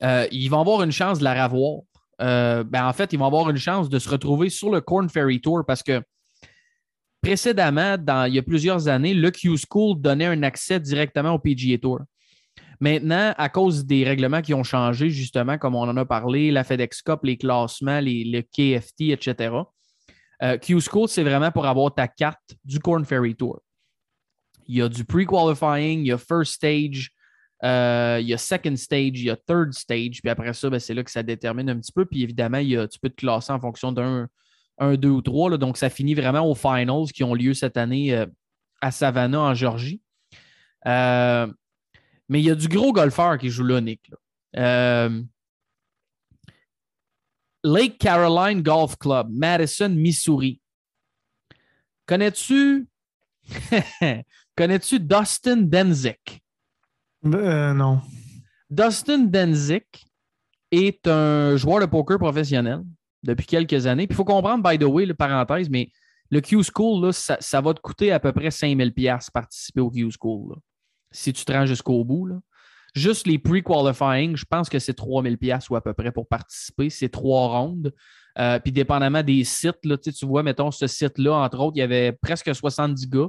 ils vont avoir une chance de la revoir. Euh, ben en fait, ils vont avoir une chance de se retrouver sur le Corn Ferry Tour parce que précédemment, il y a plusieurs années, le Q-School donnait un accès directement au PGA Tour. Maintenant, à cause des règlements qui ont changé, justement, comme on en a parlé, la FedEx Cup, les classements, les, le KFT, etc., euh, Q-School, c'est vraiment pour avoir ta carte du Corn Ferry Tour. Il y a du pre-qualifying, il y a first stage, euh, il y a second stage, il y a third stage, puis après ça, ben, c'est là que ça détermine un petit peu. Puis évidemment, il y a, tu peux te classer en fonction d'un, un, deux ou trois. donc, ça finit vraiment aux finals qui ont lieu cette année euh, à Savannah, en Georgie. Euh, mais il y a du gros golfeur qui joue là, Nick. Lake Caroline Golf Club, Madison, Missouri. Connais-tu Connais-tu Dustin Denzik? Euh, non. Dustin Denzik est un joueur de poker professionnel depuis quelques années. il faut comprendre, by the way, le parenthèse, mais le Q-School, ça, va te coûter à peu près 5000 pièces participer au Q-School. Si tu te rends jusqu'au bout. Juste les pre-qualifying, je pense que c'est 3000 pièces ou à peu près pour participer. C'est trois rondes. Euh, puis dépendamment des sites, là, tu vois, mettons, ce site-là, entre autres, il y avait presque 70 gars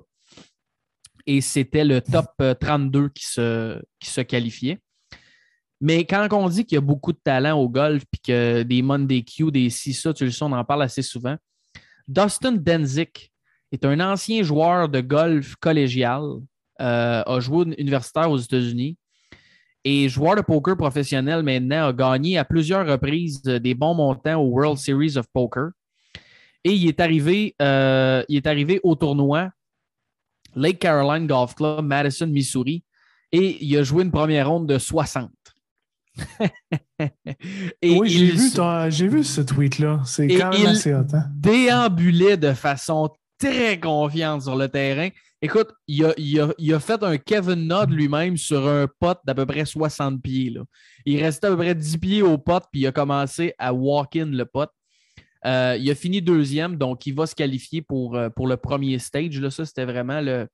et c'était le top 32 euh, qui se, qui se qualifiait. Mais quand on dit qu'il y a beaucoup de talent au golf, puis que des Monday Q, des si ça, tu le sais, on en parle assez souvent. Dustin Denzik est un ancien joueur de golf collégial, euh, a joué universitaire aux États-Unis Et joueur de poker professionnel maintenant, a gagné à plusieurs reprises des bons montants au World Series of Poker. Et il est arrivé, euh, il est arrivé au tournoi Lake Caroline Golf Club, Madison, Missouri. Et il a joué une première ronde de 60. Et oui, j'ai vu, ton- vu ce tweet-là. C'est quand même il- assez hot. hein? déambulait de façon très confiante sur le terrain. Écoute, il a, fait un Kevin Nod lui-même sur un pot d'à peu près 60 pieds. Il restait à peu près 10 pieds au pot, puis il a commencé à walk-in le pot. Euh, il a fini deuxième, donc il va se qualifier pour, euh, pour le premier stage. Là, ça, c'était vraiment le,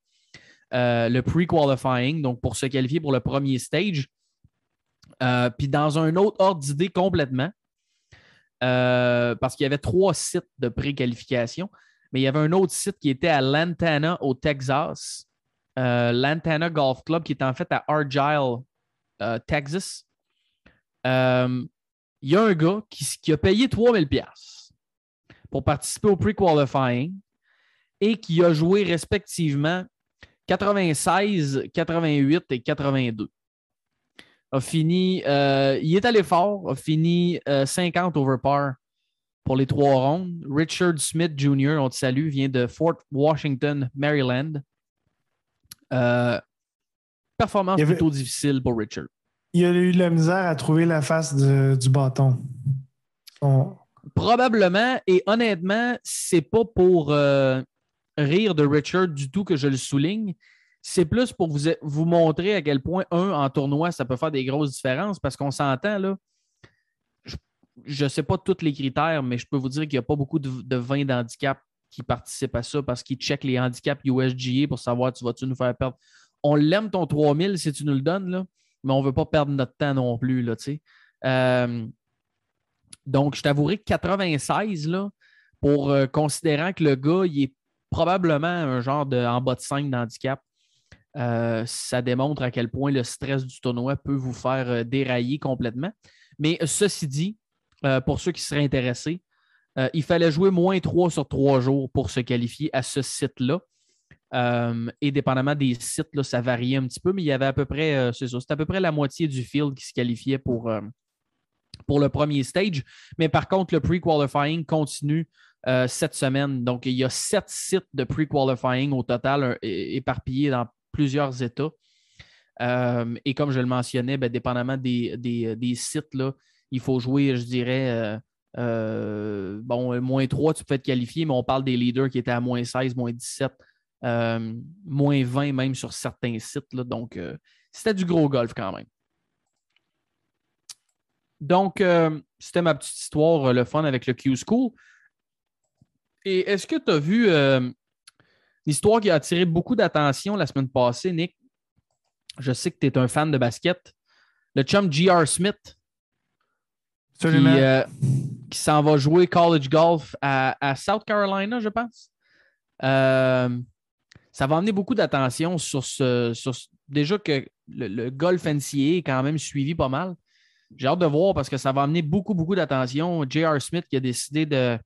euh, le pre-qualifying, donc pour se qualifier pour le premier stage. Euh, puis dans un autre ordre d'idée complètement, parce qu'il y avait trois sites de pré-qualification, mais il y avait un autre site qui était à Lantana, au Texas. Euh, Lantana Golf Club, qui est en fait à Argyle, euh, Texas. Euh, il y a un gars qui, a payé 3000 pièces pour participer au pre-qualifying et qui a joué respectivement 96, 88 et 82. A fini, il est allé fort, a fini euh, 50 over par pour les trois rondes. Richard Smith Jr., on te salue, vient de Fort Washington, Maryland. Euh, performance avait- plutôt difficile pour Richard. Il a eu de la misère à trouver la face de- du bâton. On- Probablement, et honnêtement, c'est pas pour euh, rire de Richard du tout que je le souligne. C'est plus pour vous, vous montrer à quel point, un, en tournoi, ça peut faire des grosses différences parce qu'on s'entend, là. Je ne sais pas tous les critères, mais je peux vous dire qu'il n'y a pas beaucoup de, de 20 d'handicap qui participent à ça parce qu'ils checkent les handicaps USGA pour savoir tu vas-tu nous faire perdre? On l'aime ton 3000 si tu nous le donnes, là, mais on ne veut pas perdre notre temps non plus. Là. Euh, donc, je t'avouerai que 96, là, pour euh, considérant que le gars, il est probablement un genre de en bas de 5 d'handicap, euh, ça démontre à quel point le stress du tournoi peut vous faire dérailler complètement. Mais ceci dit, euh, pour ceux qui seraient intéressés, euh, il fallait jouer moins 3 sur 3 jours pour se qualifier à ce site-là. Euh, et dépendamment des sites, là, ça variait un petit peu, mais il y avait à peu près, c'est ça, à peu près la moitié du field qui se qualifiait pour, pour le premier stage. Mais par contre, le pre-qualifying continue cette semaine. Donc, il y a sept sites de pre-qualifying au total, éparpillés dans plusieurs États. Et comme je le mentionnais, ben, dépendamment des, des- des sites, là, il faut jouer, je dirais, euh, euh, bon, moins 3, tu peux être qualifié, mais on parle des leaders qui étaient à moins 16, moins 17, euh, moins 20 même sur certains sites. là. donc, euh, c'était du gros golf quand même. Donc, euh, c'était ma petite histoire, euh, le fun avec le Q-School. Et est-ce que tu as vu euh, l'histoire qui a attiré beaucoup d'attention la semaine passée, Nick? Je sais que tu es un fan de basket. Le chum J.R. Smith, qui, Absolument. euh, qui s'en va jouer college golf à, South Carolina, je pense. Euh, ça va amener beaucoup d'attention sur ce, Déjà que le, golf NCAA est quand même suivi pas mal. J'ai hâte de voir parce que ça va amener beaucoup, beaucoup d'attention. J.R. Smith qui a décidé de,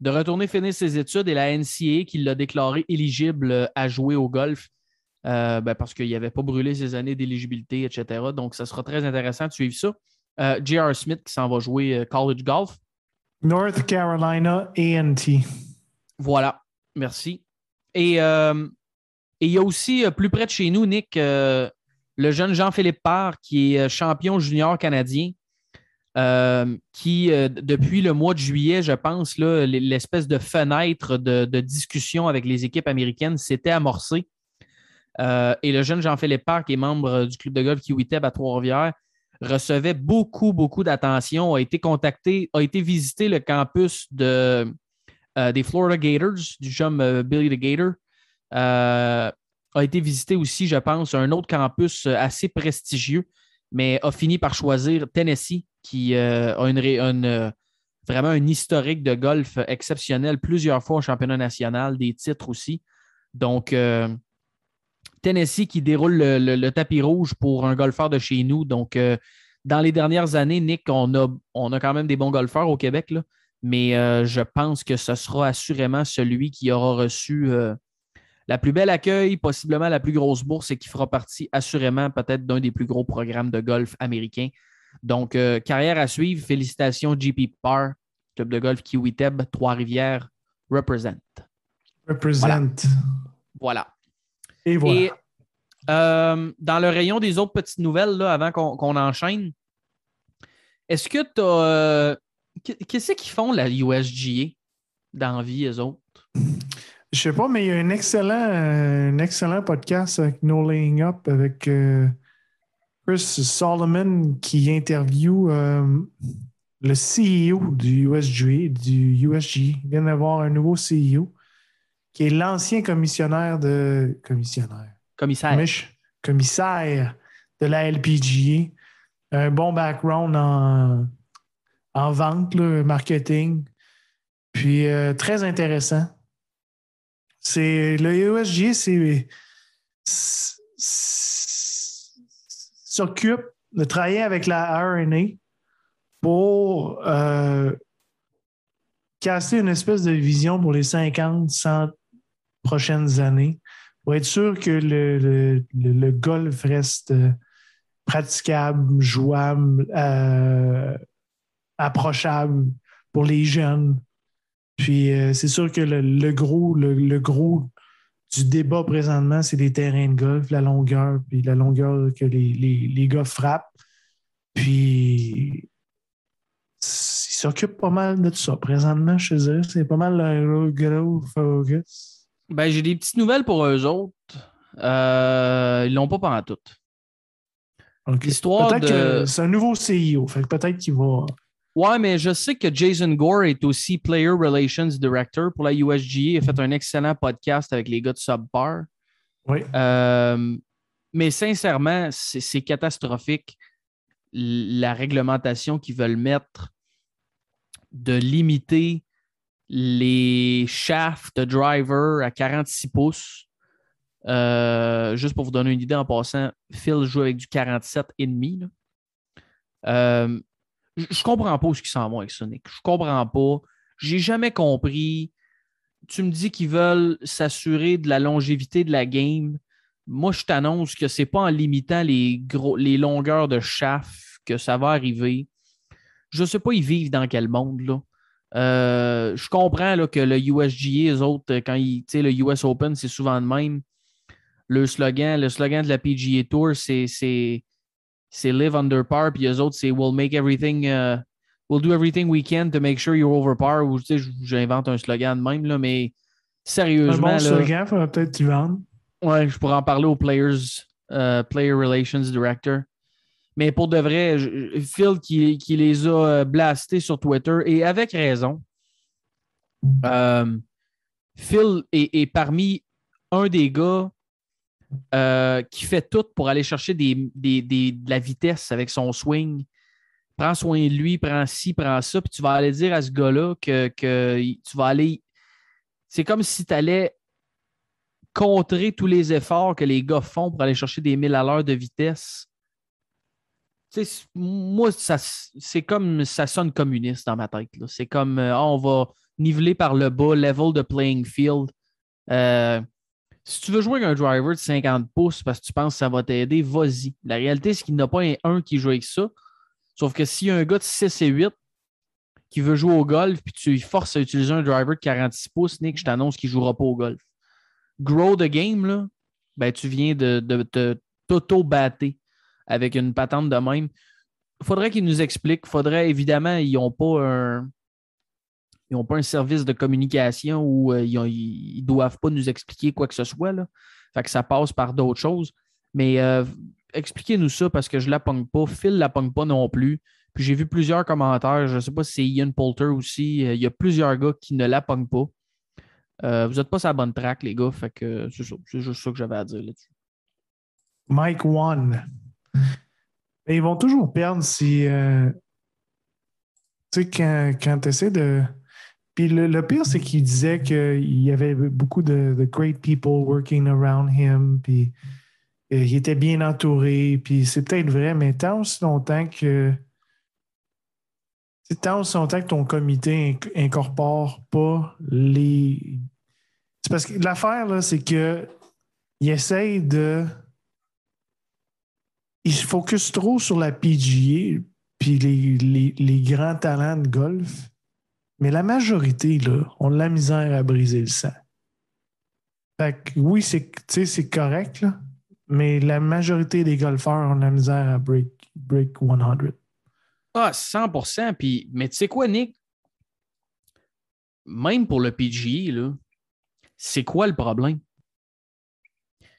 de retourner finir ses études et la NCAA qui l'a déclaré éligible à jouer au golf euh, ben, parce qu'il n'avait pas brûlé ses années d'éligibilité, etc. Donc, ça sera très intéressant de suivre ça. Euh, J.R. Smith qui s'en va jouer euh, college golf. North Carolina A&T. Voilà, merci. Et euh, et il y a aussi plus près de chez nous, Nick, euh, le jeune Jean-Philippe Parr, qui est champion junior canadien, euh, qui, depuis le mois de juillet, je pense, l'espèce de fenêtre de, de discussion avec les équipes américaines s'était amorcée. Et le jeune Jean-Philippe Parr, qui est membre du club de golf Kiwitab à Trois-Rivières, recevait beaucoup, beaucoup d'attention, a été contacté, a été visiter le campus de, euh, des Florida Gators, du chum euh, Billy the Gator. Euh, a été visité aussi, je pense, un autre campus euh, assez prestigieux, mais a fini par choisir Tennessee, qui a une, une, vraiment un historique de golf exceptionnel, plusieurs fois au championnat national, des titres aussi. Donc, Tennessee qui déroule le, le- le tapis rouge pour un golfeur de chez nous. Donc, euh, dans les dernières années, Nick, on a, on a quand même des bons golfeurs au Québec, là, mais euh, je pense que ce sera assurément celui qui aura reçu euh, la plus belle accueil, possiblement la plus grosse bourse et qui fera partie assurément peut-être d'un des plus gros programmes de golf américains. Donc, carrière à suivre. Félicitations, JP Parr, club de golf Kiwiteb, Trois-Rivières, represent. Represent. Voilà. Et voilà. Et euh, dans le rayon des autres petites nouvelles, là, avant qu'on qu'on enchaîne, est-ce que tu as. Qu'est-ce qu'ils font, la USGA, dans la vie, eux autres? Je sais pas, mais il y a un excellent, euh, un excellent podcast avec No Laying Up avec euh, Chris Solomon qui interview euh, le CEO du USGA, du USG. Il vient d'avoir un nouveau CEO qui est l'ancien commissionnaire de. Commissionnaire. Commissaire. Mich- commissaire de la LPGA. Un bon background en, en vente, là, marketing. Puis euh, très intéressant. C'est le USGA, c'est s- s- s'occupe de travailler avec la RNA pour euh, casser une espèce de vision pour les 50, 100 prochaines années pour être sûr que le, golf reste euh, praticable, jouable, euh, approchable pour les jeunes. Puis euh, c'est sûr que le, gros, le, gros du débat présentement, c'est les terrains de golf, la longueur, puis la longueur que les, gars frappent. Puis ils s'occupent pas mal de tout ça. Présentement, te dirais, c'est pas mal le gros focus. Ben, j'ai des petites nouvelles pour eux autres. Euh, ils l'ont pas pendant tout. Ok. L'histoire Peut-être de- que c'est un nouveau CEO, fait peut-être qu'il va. Ouais, mais je sais que Jason Gore est aussi Player Relations Director pour la USGA. Il a fait un excellent podcast avec les gars de Subpar. Oui. Euh, mais sincèrement, c'est catastrophique la réglementation qu'ils veulent mettre de limiter les shafts de driver à 46 pouces. Euh, juste pour vous donner une idée en passant, Phil joue avec du 47,5. là. Euh, je comprends pas ce qu'ils s'en vont avec Sonic. Je comprends pas. J'ai jamais compris. Tu me dis qu'ils veulent s'assurer de la longévité de la game. Moi, je t'annonce que c'est pas en limitant les, longueurs de shaft que ça va arriver. Je sais pas, ils vivent dans quel monde, là. Euh, je comprends là, que le USGA, eux autres, quand ils, tu sais, le US Open, c'est souvent de même. Le slogan, le slogan de la PGA Tour, c'est live under par, puis eux autres, c'est we'll make everything, uh, we'll do everything we can to make sure you're over par. Ou tu sais, j'invente un slogan de même, là, mais Un sérieusement, bon là, slogan, il faudrait peut-être tu vendre. ouais, je pourrais en parler au Players, euh, Player Relations Director. Mais pour de vrai, Phil qui, les a euh, blastés sur Twitter, et avec raison. Euh, Phil est, parmi un des gars euh, qui fait tout pour aller chercher de la vitesse avec son swing. Prends soin de lui, prends ci, prends ça, puis tu vas aller dire à ce gars-là que, que tu vas aller. C'est comme si tu allais contrer tous les efforts que les gars font pour aller chercher des 1000 à l'heure de vitesse. Moi, ça, c'est comme ça sonne communiste dans ma tête. C'est comme euh, on va niveler par le bas, level de playing field. Euh, si tu veux jouer avec un driver de 50 pouces parce que tu penses que ça va t'aider, vas-y. La réalité, c'est qu'il n'y en a pas un, qui joue avec ça. Sauf que s'il y a un gars de 6 et 8 qui veut jouer au golf puis tu lui forces à utiliser un driver de 46 pouces, Nick, je t'annonce qu'il ne jouera pas au golf. Grow the game, là, ben, tu viens de, de te t'auto-battre avec une patente de même. Faudrait qu'ils nous expliquent. faudrait, évidemment, ils n'ont pas un. Ils n'ont pas un service de communication où euh, ils ne doivent pas nous expliquer quoi que ce soit. Là. Fait que ça passe par d'autres choses. Mais euh, expliquez-nous ça parce que je ne la pogne pas. Phil ne la pogne pas non plus. Puis j'ai vu plusieurs commentaires. Je ne sais pas si c'est Ian Poulter aussi. Euh, Il y a plusieurs gars qui ne la pognent pas. Vous n'êtes pas sur la bonne track, les gars. Fait que. C'est juste ça que j'avais à dire là-dessus. Mike One. Mais ils vont toujours perdre si. euh, tu sais, quand, tu essaies de. Puis le, pire, c'est qu'il disait qu'il y avait beaucoup de, great people working around him, puis euh, il était bien entouré, puis c'est peut-être vrai, mais tant aussi longtemps que. Tant aussi longtemps que ton comité inc- incorpore pas les. C'est parce que l'affaire, là, c'est que il essaye de. Il se focus trop sur la PGA puis les, les- les grands talents de golf. Mais la majorité, là, ont de la misère à briser le sang. Fait que oui, c'est correct, là, mais la majorité des golfeurs ont de la misère à break, break 100. Ah, 100 Puis, mais tu sais quoi, Nick? Même pour le PGE, là, c'est quoi le problème?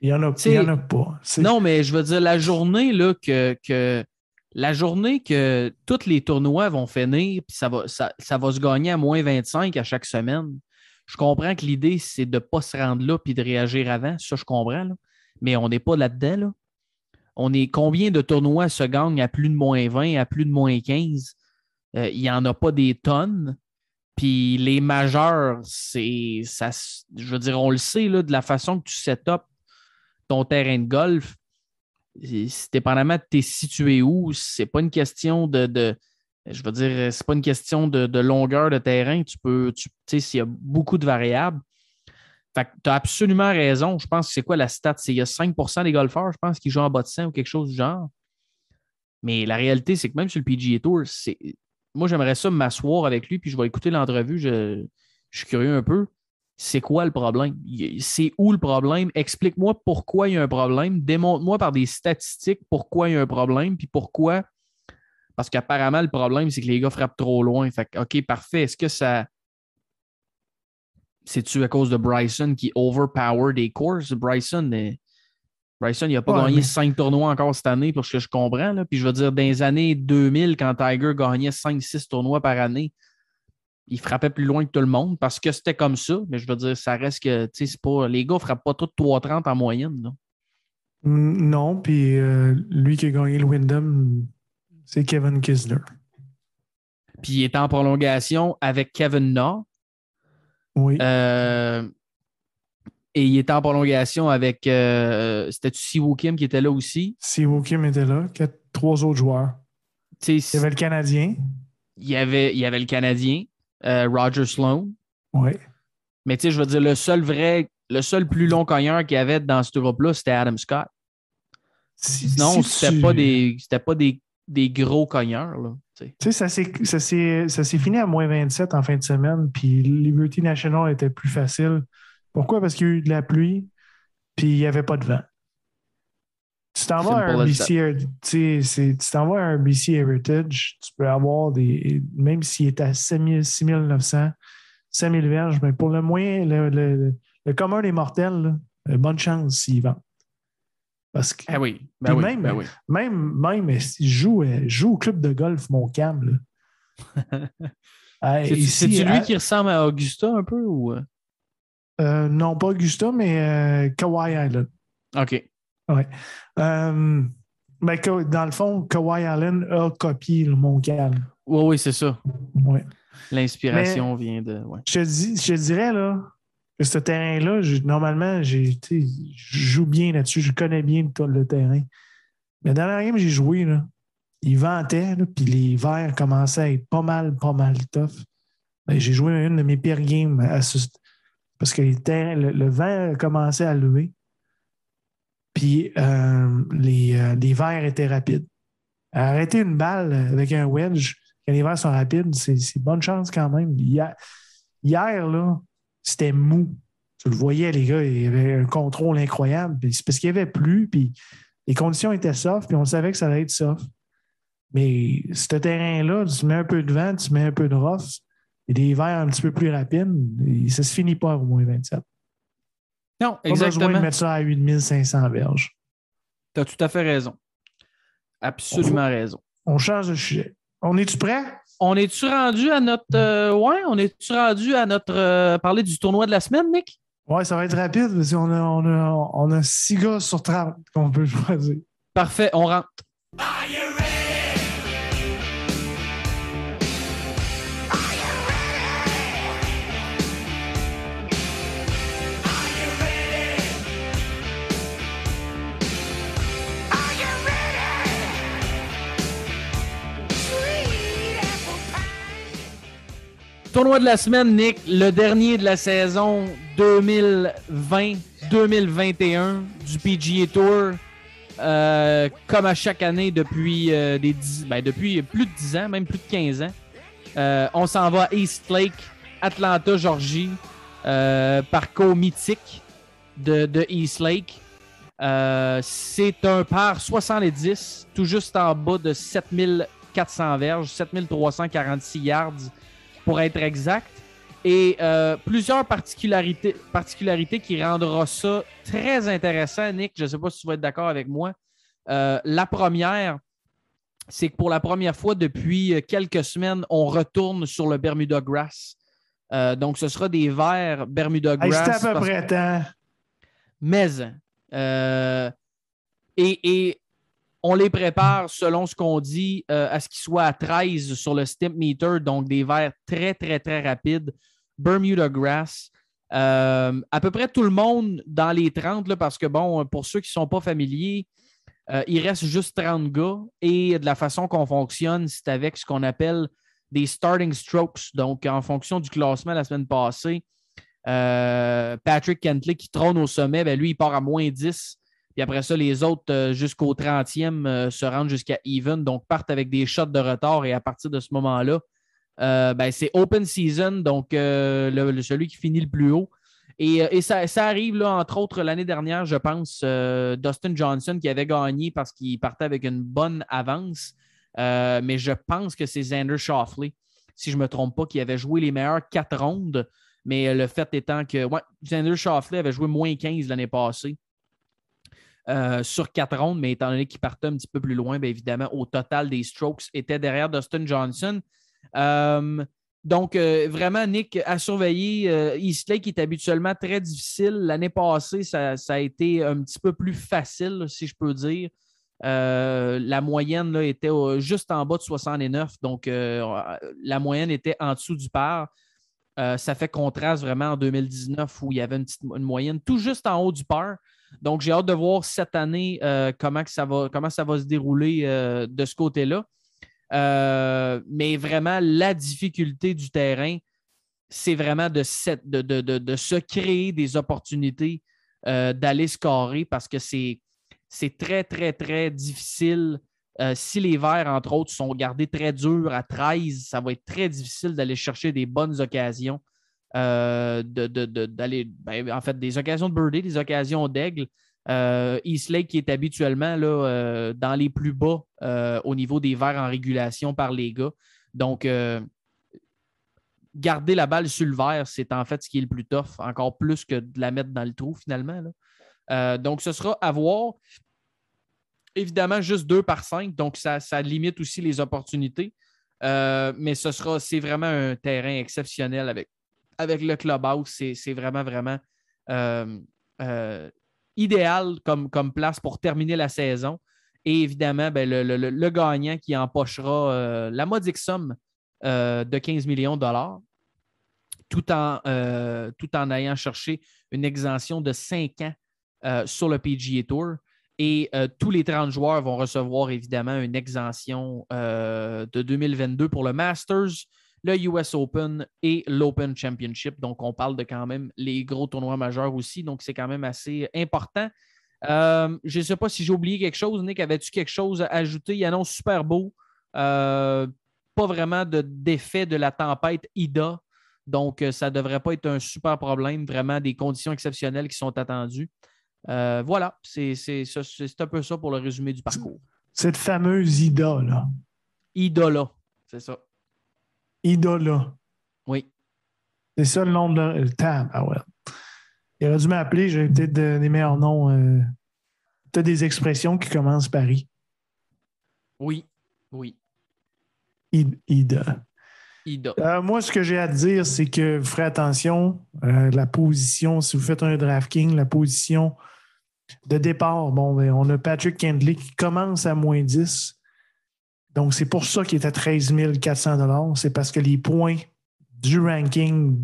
Il n'y en, en a pas. Non, mais je veux dire, la journée là, que, que la journée que tous les tournois vont finir, puis ça va, ça, ça va se gagner à moins 25 à chaque semaine. Je comprends que l'idée, c'est de ne pas se rendre là puis de réagir avant. Ça, je comprends. là. Mais on n'est pas là-dedans. Là. On est combien de tournois se gagnent à plus de moins 20, à plus de moins 15? Euh, Il n'y en a pas des tonnes. Puis les majeurs, c'est. ça Je veux dire, on le sait, là, de la façon que tu set up ton terrain de golf, dépendamment de t'es situé où, c'est pas une question de, je veux dire, c'est pas une question de, longueur de terrain. Tu peux, tu tu sais, s'il y a beaucoup de variables. Fait que tu as absolument raison. Je pense que c'est quoi la stat? C'est il y a 5% des golfeurs, je pense, qui jouent en bas de 100 ou quelque chose du genre. Mais la réalité, c'est que même sur le PGA Tour, c'est. Moi, j'aimerais ça m'asseoir avec lui, puis je vais écouter l'entrevue. Je, je suis curieux un peu c'est quoi le problème? C'est où le problème? Explique-moi pourquoi il y a un problème. Démontre-moi par des statistiques pourquoi il y a un problème, puis pourquoi. Parce qu'apparemment, le problème, c'est que les gars frappent trop loin. Fait que, OK, parfait. Est-ce que ça. C'est-tu à cause de Bryson qui overpower des courses? Bryson, euh, Bryson, il n'a pas Ouais, gagné mais- cinq tournois encore cette année, pour ce que je comprends. Là. Puis je veux dire, dans les années 2000, quand Tiger gagnait 5-6 tournois par année, il frappait plus loin que tout le monde parce que c'était comme ça. Mais je veux dire, ça reste que, tu sais, pas. Les gars ne frappent pas tous 3,30 en moyenne. là. Non, puis euh, lui qui a gagné le Wyndham, c'est Kevin Kisner. Puis il était en prolongation avec Kevin Na. Oui. Euh, et il était en prolongation avec. Euh, C'était-tu Siwoo Kim qui était là aussi? Si Kim était là, quatre, trois autres joueurs. Il y avait le Canadien. il y avait, il y avait le Canadien, euh, Roger Sloan. Oui. Mais tu sais, je veux dire, le seul vrai, le seul plus long cogneur qu'il y avait dans ce groupe-là, c'était Adam Scott. Si- Sinon, si c'était tu- pas des. C'était pas des, des gros cogneurs. Là, tu sais. Tu sais, ça s'est- ça s'est ça s'est fini à moins 27 en fin de semaine, puis Liberty National était plus facile. Pourquoi? Parce qu'il y a eu de la pluie, puis il n'y avait pas de vent. Tu t'en vas à Simple un BC, tu sais, c'est- tu t'en vas à un BC Heritage, tu peux avoir des. Même s'il est à 6000 6900, 5000 verges, mais pour le moins, le, le- le commun des mortels, là, euh, bonne chance s'ils vendent. Parce que Ah oui, ben Puis oui, même- ben oui. même, même si je joue, euh, joue au club de golf. Euh, C'est- ici, C'est-tu lui à- qui ressemble à Augusta un peu ou. euh? euh, non, pas Augusta, mais euh, Kawhi Island. OK. Euh, ben, dans le fond, Kawhi Island a copié le Montcalm. Oui, oui, c'est ça. Ouais. L'inspiration vient de. ouais. Je, te dis, je dirais là, que ce terrain-là, normalement, je joue bien là-dessus, je connais bien le, le terrain. Mais dans la game j'ai joué, là, il ventait, puis les verts commençaient à être pas mal, pas mal tough. Ben, j'ai joué une de mes pires games à ce- parce que le, le vent commençait à lever. Puis euh, les, euh, les verts étaient rapides. Arrêter une balle avec un wedge, quand les verts sont rapides, c'est bonne chance quand même. Hier, là, c'était mou. Tu le voyais, les gars, il y avait un contrôle incroyable. C'est parce qu'il y avait plu, puis les conditions étaient soft, puis on savait que ça allait être soft. Mais ce terrain-là, tu mets un peu de vent, tu mets un peu de rough, et des verres un petit peu plus rapides, et ça se finit pas au moins 27. Non, Pas besoin de exactement. mettre ça à 8500 verges. Tu as tout à fait raison. Absolument raison. On change de sujet. On est-tu prêt? On est-tu rendu à notre. euh, ouais, on est-tu rendu à notre. euh, parler du tournoi de la semaine, Nick? Ouais, ça va être rapide parce qu'on a, on a, on a 6 gars sur 30 qu'on peut choisir. Parfait, on rentre. Tournoi de la semaine, Nick, le dernier de la saison 2020-2021 du PGA Tour. Euh, comme à chaque année depuis, euh, des ben, depuis plus de 10 ans, même plus de 15 ans. Euh, on s'en va à East Lake, Atlanta, Georgie. Parcours mythique de, East Lake. C'est un par 70, tout juste en bas de 7400 verges, 7346 yards pour être exact. Et euh, plusieurs particularités, particularités qui rendront ça très intéressant, Nick. Je ne sais pas si tu vas être d'accord avec moi. Euh, la première, c'est que pour la première fois depuis quelques semaines, on retourne sur le Bermuda Grass. Euh, donc, ce sera des verts Bermuda Hey, Grass. À peu près temps. mais euh, et, et on les prépare selon ce qu'on dit euh, à ce qu'ils soient à 13 sur le stimp meter, donc des verres très, très, très rapides. Bermuda Grass. Euh, à peu près tout le monde dans les 30, là, parce que bon, pour ceux qui ne sont pas familiers, euh, il reste juste 30 gars et de la façon qu'on fonctionne, c'est avec ce qu'on appelle des starting strokes. Donc, en fonction du classement la semaine passée, Patrick Kentley qui trône au sommet, ben lui, il part à moins 10. Puis après ça, les autres, euh, jusqu'au 30e, euh, se rendent jusqu'à even, donc partent avec des shots de retard. Et à partir de ce moment-là, euh, ben, c'est open season, donc celui qui finit le plus haut. Et, et ça, arrive, là, entre autres, l'année dernière, je pense, Dustin Johnson qui avait gagné parce qu'il partait avec une bonne avance. Mais je pense que c'est Xander Shoffley, si je ne me trompe pas, qui avait joué les meilleures quatre rondes. Mais le fait étant que Xander Shoffley avait joué moins 15 l'année passée euh, sur quatre rondes, mais étant donné qu'il partait un petit peu plus loin, bien évidemment, au total des strokes était derrière Dustin Johnson. Euh, donc, euh, vraiment, Nick, à surveiller. Euh, East Lake est habituellement très difficile. L'année passée, ça, a été un petit peu plus facile, si je peux dire. La moyenne là, était juste en bas de 69, donc la moyenne était en dessous du par. Ça fait contraste vraiment en 2019 où il y avait une, une moyenne tout juste en haut du par. Donc, j'ai hâte de voir cette année euh, comment, ça va, comment ça va se dérouler euh, de ce côté-là. Euh, mais vraiment, la difficulté du terrain, c'est vraiment de, se créer des opportunités d'aller scorer parce que c'est très, très, très difficile. Si les verts, entre autres, sont gardés très durs à 13, ça va être très difficile d'aller chercher des bonnes occasions. Euh, d'aller, ben, en fait, des occasions de birdie, des occasions d'aigle. Euh, East Lake qui est habituellement là, euh, dans les plus bas euh, au niveau des verts en régulation par les gars. Donc, garder la balle sur le verre, c'est en fait ce qui est le plus tough, encore plus que de la mettre dans le trou finalement. donc, ce sera à voir. Évidemment, juste 2 par 5, donc ça, ça limite aussi les opportunités. Mais ce sera, c'est vraiment un terrain exceptionnel avec, avec le clubhouse. C'est, vraiment, vraiment euh, euh, idéal comme, place pour terminer la saison. Et évidemment, ben, le, gagnant qui empochera euh, la modique somme de 15 millions de dollars, tout en, tout en ayant cherché une exemption de 5 ans sur le PGA Tour. Et tous les 30 joueurs vont recevoir évidemment une exemption de 2022 pour le Masters, le US Open et l'Open Championship. Donc, on parle de quand même les gros tournois majeurs aussi. Donc, c'est quand même assez important. Euh, je ne sais pas si j'ai oublié quelque chose. Nick, avais-tu quelque chose à ajouter? Il annonce super beau. Euh, pas vraiment de- d'effet de la tempête Ida. Donc, euh, ça ne devrait pas être un super problème. Vraiment des conditions exceptionnelles qui sont attendues. Euh, voilà, c'est un peu ça pour le résumé du parcours. Cette fameuse Ida, là. Ida là, c'est ça. Ida, là. Oui. C'est ça le nom de le tab. Ah ouais. Il aurait dû m'appeler, j'avais peut-être de- des meilleurs noms. Euh, peut-être des expressions qui commencent par I. Oui. Oui. Ida. Ida. Euh, moi, ce que j'ai à te dire, c'est que vous ferez attention. euh, la position, si vous faites un DraftKings, la position de départ, bon, ben, on a Patrick Kendley qui commence à moins 10. Donc, c'est pour ça qu'il est à 13 400 C'est parce que les points du ranking,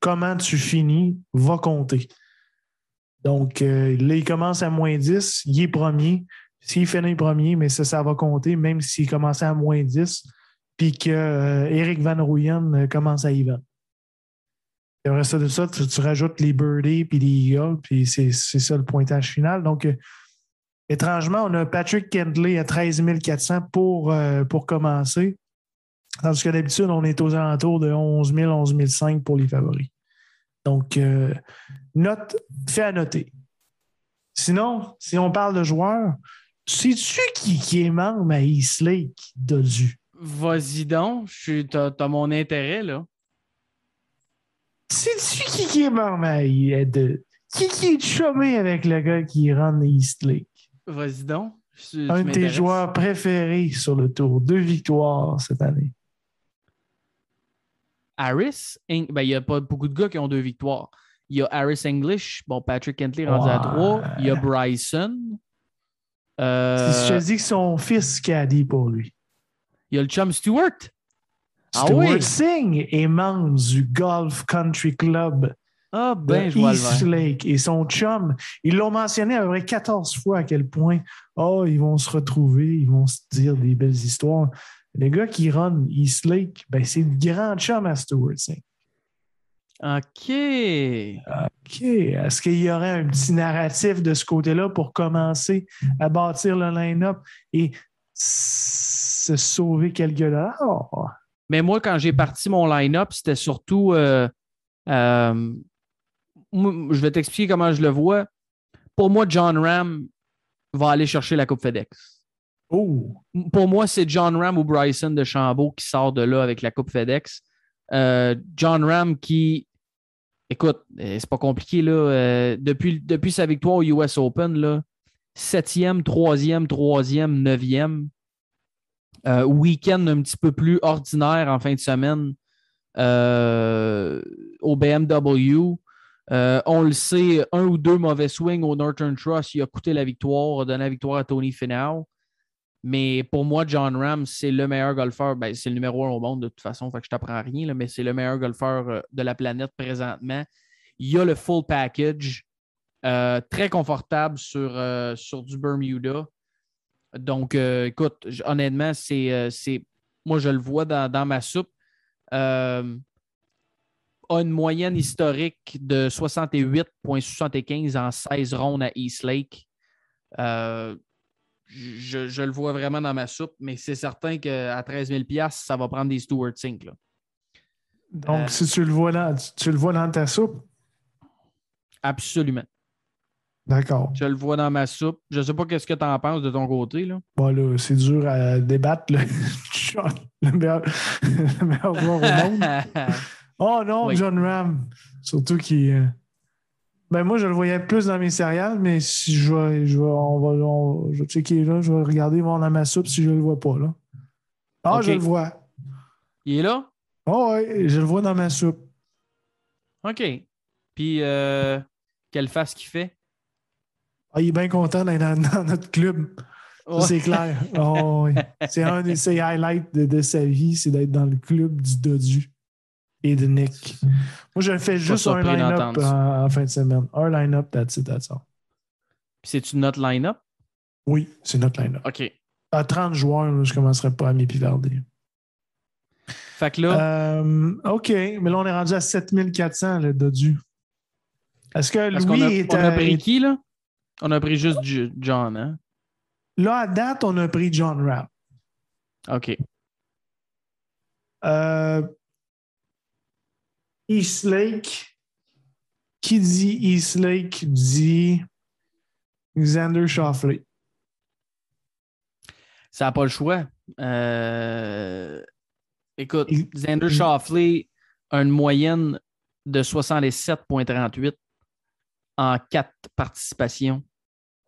comment tu finis, va compter. Donc, euh, là, il commence à moins 10, il est premier. S'il finit premier, mais ça, ça va compter, même s'il commençait à moins 10, puis que euh, Van Rooyen euh, commence à y vendre. Au reste de ça, tu, tu rajoutes les birdies puis les eagles, puis c'est ça le pointage final. Donc, étrangement, on a Patrick Kendley à 13 400 pour, euh, pour commencer. Tandis que d'habitude, on est aux alentours de 11 000, 11 500 pour les favoris. Donc, euh, note, fait à noter. Sinon, si on parle de joueurs, sais-tu qui, qui est membre à East Lake, Dodu? Vas-y donc, t'as t'as mon intérêt, là. Sais-tu qui, qui est membre à de, Qui, qui est chumé avec le gars qui run East Lake? Vas-y donc. Je Un de tes joueurs préférés sur le tour. Deux victoires cette année. Harris, ben, il n'y a pas beaucoup de gars qui ont deux victoires. Il y a Harris English, bon, Patrick Kentley rendu à trois. Il y a Bryson. Euh, Si je te dis que son fils caddie pour lui. il y a le chum Stewart. Ah Stuart oui? Singh est membre du Golf Country Club Ah, ben, je East. Lake. Et son chum, ils l'ont mentionné à peu près 14 fois à quel point, oh, ils vont se retrouver, ils vont se dire des belles histoires. Le gars qui run East Lake, ben, c'est le grand chum à Stuart Singh. OK. OK. Est-ce qu'il y aurait un petit narratif de ce côté-là pour commencer à bâtir le line-up et se sauver quelques dollars? Mais moi, quand j'ai parti mon line-up, c'était surtout. euh, euh, je vais t'expliquer comment je le vois. Pour moi, John Ram va aller chercher la Coupe FedEx. Oh! Pour moi, c'est John Ram ou Bryson de Chambault qui sort de là avec la Coupe FedEx. Euh, John Ram qui. Écoute, euh, c'est pas compliqué, là. euh, depuis, depuis sa victoire au US Open, là, septième, troisième, troisième, neuvième. Euh, week-end un petit peu plus ordinaire en fin de semaine euh, au BMW. Euh, on le sait, un ou deux mauvais swings au Northern Trust, il a coûté la victoire, a donné la victoire à Tony Finau. Mais pour moi, John Ram, c'est le meilleur golfeur. Ben, c'est le numéro un au monde de toute façon, fait que je t'apprends rien, mais c'est le meilleur golfeur euh, de la planète présentement. Il a le full package, euh, très confortable sur, du Bermuda. Donc, écoute, honnêtement, c'est, c'est, moi, je le vois dans, dans ma soupe. A une moyenne historique de 68,75 en 16 rondes à East Lake. Euh, je, je le vois vraiment dans ma soupe, mais c'est certain qu'à 13 000 ça va prendre des Stuart Sink. là. Donc, Euh, si tu le vois dans, tu, tu le vois dans ta soupe, Absolument. d'accord. Je le vois dans ma soupe. Je ne sais pas qu'est-ce que tu en penses de ton côté. Là. Bon, là, c'est dur à débattre. le meilleur, le meilleur joueur au monde. Oh non, Oui. John Ram. Surtout qu'il. euh, Ben moi, je le voyais plus dans mes céréales, mais si je vais, je vais, on va, on- je vais checker là, je vais regarder voir dans ma soupe si je le vois pas là. Ah, je le vois. Il est là? Oh ouais, je le vois dans ma soupe. OK. Puis, euh, quelle face qu'il fait? Ah, il est bien content d'être dans, dans notre club. C'est clair. Oh, oui. C'est un de ses highlights de, de sa vie, c'est d'être dans le club du Dodu et de Nick. Moi, je fais juste un line-up en, en fin de semaine. Un line-up, that's it, that's all. Puis, c'est-tu notre line-up? Oui, c'est notre line-up. OK. À 30 joueurs, là, je ne commencerai pas à m'épivarder. Fait que là, Euh, OK, mais là, on est rendu à 7400, le Dodu. Est-ce que parce Louis qu'on a, est, on a pris qui, là? On a pris juste John, hein? Là, à date, on a pris John Rapp. OK. Euh, East Lake. Qui dit East Lake dit Xander Shoffley. Ça n'a pas le choix. Euh, Écoute, Xander Shoffley a une moyenne de 67,38 en quatre participations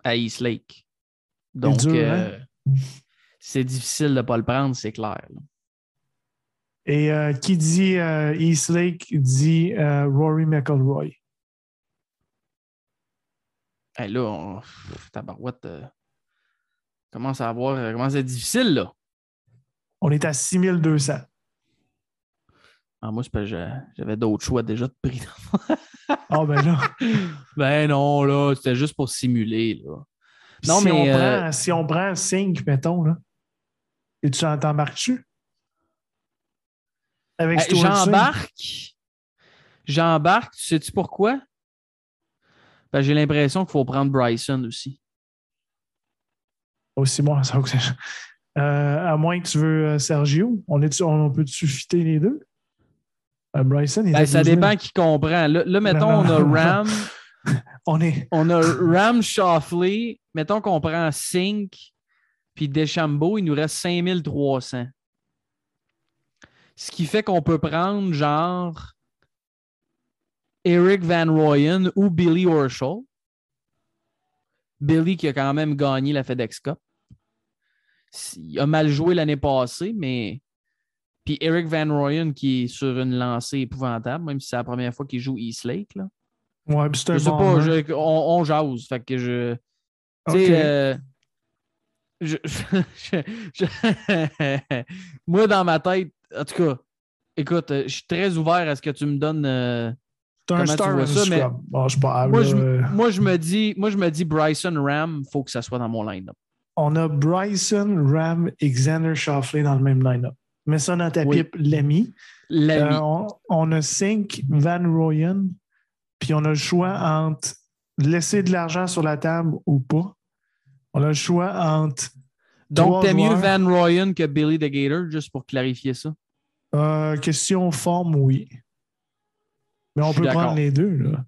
à East Lake. Donc, euh, hein? c'est difficile de ne pas le prendre, c'est clair. là. Et euh, qui dit euh, East Lake dit euh, Rory McIlroy. Hey, là, on... tabarouette, commence à avoir, commence à être difficile, là. On est à 6200. Ah, moi, c'est j'avais d'autres choix déjà de prix. Ah, ben là. ben non, là, c'était juste pour simuler, là. Non, si, mais, on prend, si on prend 5, mettons, là, et tu t'embarques-tu? Avec. J'embarque. J'embarque. Tu sais-tu pourquoi? Ben, J'ai l'impression qu'il faut prendre Bryson aussi. Aussi bon, ça euh, À moins que tu veux euh, Sergio. On, est on peut-tu fitter les deux? Euh, Bryson, il Ben, ça 12 000. dépend qui comprend. Là, là, mettons, on a Ram. On est. On a Ram Shoffley. Mettons qu'on prend Sink puis Deschambeau, il nous reste 5300. Ce qui fait qu'on peut prendre genre Eric Van Royen ou Billy Horschel. Billy qui a quand même gagné la FedEx Cup. Il a mal joué l'année passée, mais. Puis Eric Van Royen qui est sur une lancée épouvantable, même si c'est la première fois qu'il joue East Lake. Là. Ouais, puis c'est un Je sais bon pas, je- on, on jase. Fait que je. Tu sais, euh, je- moi, dans ma tête, en tout cas, écoute, euh, je suis très ouvert à ce que tu me donnes. euh, un tu star vois ça, mais-. Bon, je sais pas. moi, je, euh, moi, je me dis, moi, je me dis Bryson Ram, faut que ça soit dans mon line-up. On a Bryson, Ram et Xander Shoffley dans le même line-up. Mets ça dans ta Oui. pipe, l'ami. Euh, on, on a Sink, Van Royen, puis on a le choix entre laisser de l'argent sur la table ou pas. On a le choix entre. Donc, t'aimes mieux. Van Royen que Billy the Gator, juste pour clarifier ça? Euh, question forme, oui. Mais on peut prendre les deux. Là.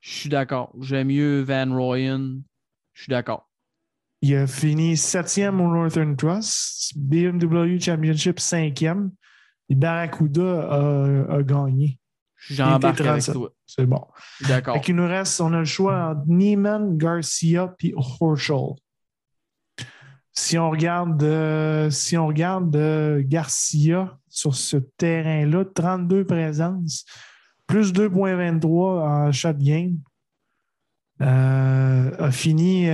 Je suis d'accord. J'aime mieux Van Royen. Je suis d'accord. Il a fini septième au Northern Trust, BMW Championship cinquième. Et Barracuda a, a gagné. J'embarque avec 37. toi. C'est bon. D'accord. Qu'il nous reste, on a le choix entre Neiman, Garcia puis Horschel. Si on regarde, euh, si euh, Garcia sur ce terrain-là, 32 présences, plus 2.23 en shot game, euh, a, fini,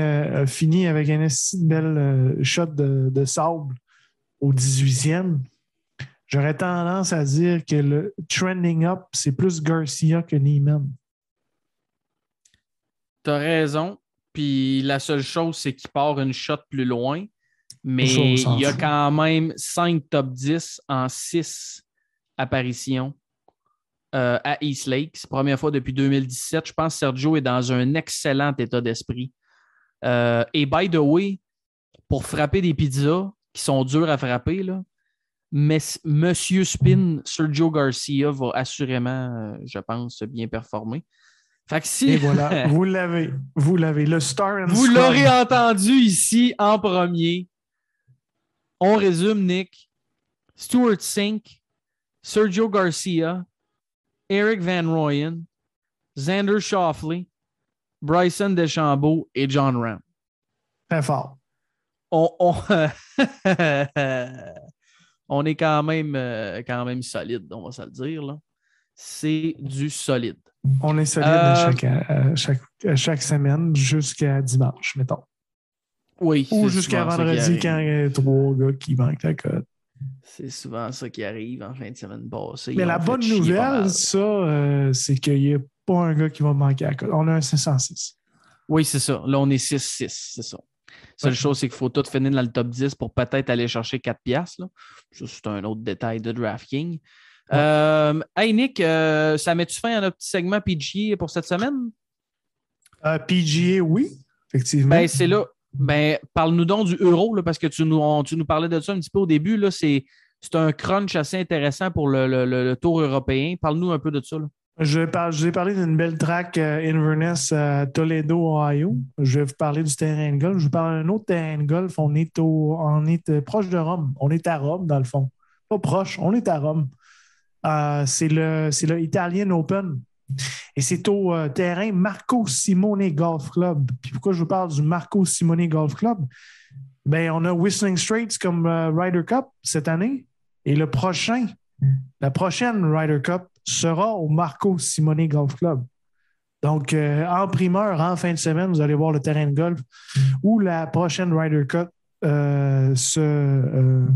avec un de belle shot de, de sable au 18e. J'aurais tendance à dire que le trending up, c'est plus Garcia que Neiman. T'as raison. Puis la seule chose, c'est qu'il part une shot plus loin. Mais il y a quand même 5 top 10 en 6 apparitions euh, à East Lake. C'est la première fois depuis 2017. Je pense que Sergio est dans un excellent état d'esprit. Euh, et by the way, pour frapper des pizzas qui sont dures à frapper, là, mais Monsieur Spin, Sergio Garcia va assurément, euh, je pense, bien performer. Fait que si Et voilà, vous l'avez. Vous l'avez. Le Star and vous l'aurez entendu ici en premier. On résume, Nick. Stuart Sink, Sergio Garcia, Eric Van Royen, Xander Shoffley, Bryson DeChambeau et John Ram. Très fort. On, on, on est quand même, euh, quand même solide, on va se le dire. C'est du solide. On est solide Euh, à, chaque, à chaque, à chaque semaine jusqu'à dimanche, mettons. Oui. Ou jusqu'à vendredi quand il y a trois gars qui manquent la cote. C'est souvent ça qui arrive en fin de semaine passée. Mais la bonne nouvelle, ça, euh, c'est qu'il n'y a pas un gars qui va manquer la cote. On a un 506. Oui, c'est ça. Là, on est 6-6, c'est ça. Seule Ouais. chose, c'est qu'il faut tout finir dans le top 10 pour peut-être aller chercher 4 piastres. là. Ça, c'est un autre détail de DraftKings. Euh, hey Nick, euh, ça met-tu fin à notre petit segment PGA pour cette semaine? Euh, PGA, oui, effectivement. Ben, c'est là. Ben, parle-nous donc du euro, là, parce que tu nous, on- tu nous parlais de ça un petit peu au début. Là, c'est, c'est un crunch assez intéressant pour le, le- le- tour européen. Parle-nous un peu de ça. là. Je, par- je vous ai parlé d'une belle track Inverness à Toledo, Ohio. Je vais vous parler du terrain de golf. Je vous parle d'un autre terrain de golf. On est, au, on est proche de Rome. On est à Rome, dans le fond. Pas proche, on est à Rome. Euh, c'est le, le Italian Open. Et c'est au euh, terrain Marco Simone Golf Club. Puis pourquoi je vous parle du Marco Simone Golf Club? Ben, on a Whistling Straits comme euh, Ryder Cup cette année. Et le prochain, la prochaine Ryder Cup sera au Marco Simone Golf Club. Donc, en primeur, en fin de semaine, vous allez voir le terrain de golf où la prochaine Ryder Cup se,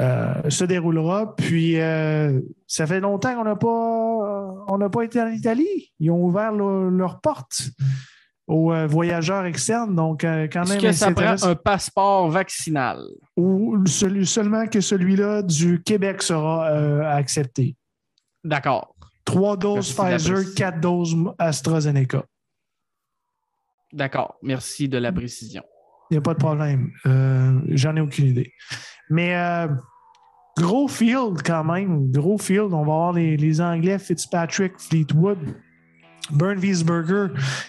euh, se déroulera. Puis, euh, ça fait longtemps qu'on n'a pas, on n'a pas été en Italie. Ils ont ouvert le- leurs portes au, aux euh, voyageurs externes. Donc, quand Est-ce même, que ça prend un passeport vaccinal? Ou celui- seulement que celui-là du Québec sera euh, accepté. D'accord. Trois doses Merci Pfizer, quatre doses AstraZeneca. D'accord. Merci de la précision. Il n'y a pas de problème. Euh, J'en ai aucune idée. Mais euh, gros field quand même. Gros field. On va avoir les, Anglais Fitzpatrick, Fleetwood, Bern Wiesberger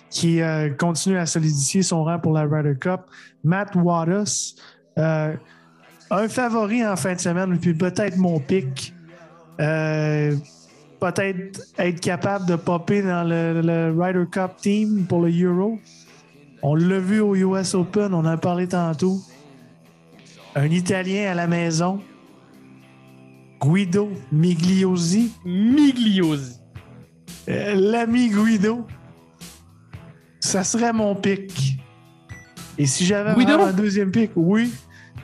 qui euh, continue à solidifier son rang pour la Ryder Cup. Matt Waters. un favori en fin de semaine, puis peut-être mon pic. Peut-être être capable de popper dans le Ryder Cup team pour le Euro. On l'a vu au US Open, on en a parlé tantôt. Un Italien à la maison. Guido Migliosi. Migliosi. Euh, L'ami Guido. Ça serait mon pic. Et si j'avais un deuxième pic, oui,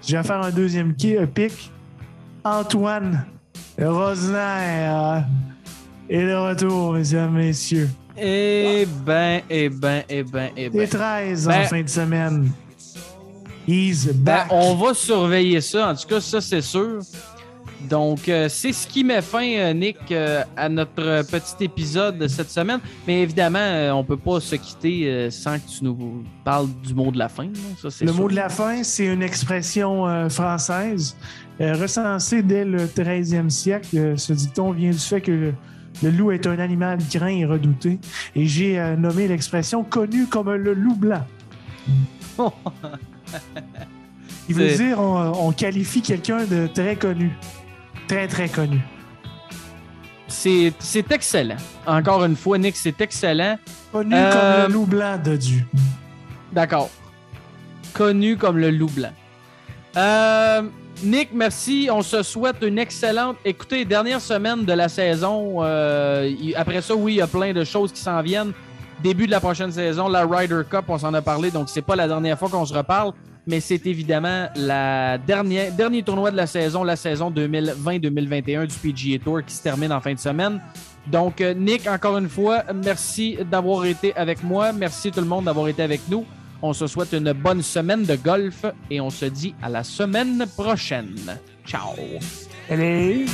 je vais faire un deuxième euh, pic. Antoine Rosner est de retour, mesdames, messieurs. Eh ben, eh ben, eh ben, eh ben. 13 Ben- en fin de semaine. He's Ben, back. on va surveiller ça. En tout cas, ça, c'est sûr. Donc, euh, c'est ce qui met fin, euh, Nick, euh, à notre petit épisode de cette semaine. Mais évidemment, on peut pas se quitter sans que tu nous parles du mot de la fin. Ça, Le sûr. mot de la fin, c'est une expression française recensée dès le 13e siècle. Ce dicton vient du fait que le, loup est un animal craint et redouté. Et j'ai euh, nommé l'expression connue comme le loup blanc. Il veut dire on, on qualifie quelqu'un de très connu. Très, très connu. C'est c'est excellent. Encore une fois, Nick, c'est excellent. Connu Euh, comme le loup blanc de Dieu. D'accord. Connu comme le loup blanc. Euh, Nick, merci. On se souhaite une excellente. Écoutez, dernière semaine de la saison. euh, après ça, oui, il y a plein de choses qui s'en viennent. Début de la prochaine saison, la Ryder Cup, on s'en a parlé, donc c'est pas la dernière fois qu'on se reparle, mais c'est évidemment la dernière dernier tournoi de la saison, la saison 2020-2021 du PGA Tour qui se termine en fin de semaine. Donc, euh, Nick, encore une fois, merci d'avoir été avec moi. Merci tout le monde d'avoir été avec nous. On se souhaite une bonne semaine de golf et on se dit à la semaine prochaine. Ciao! Allez!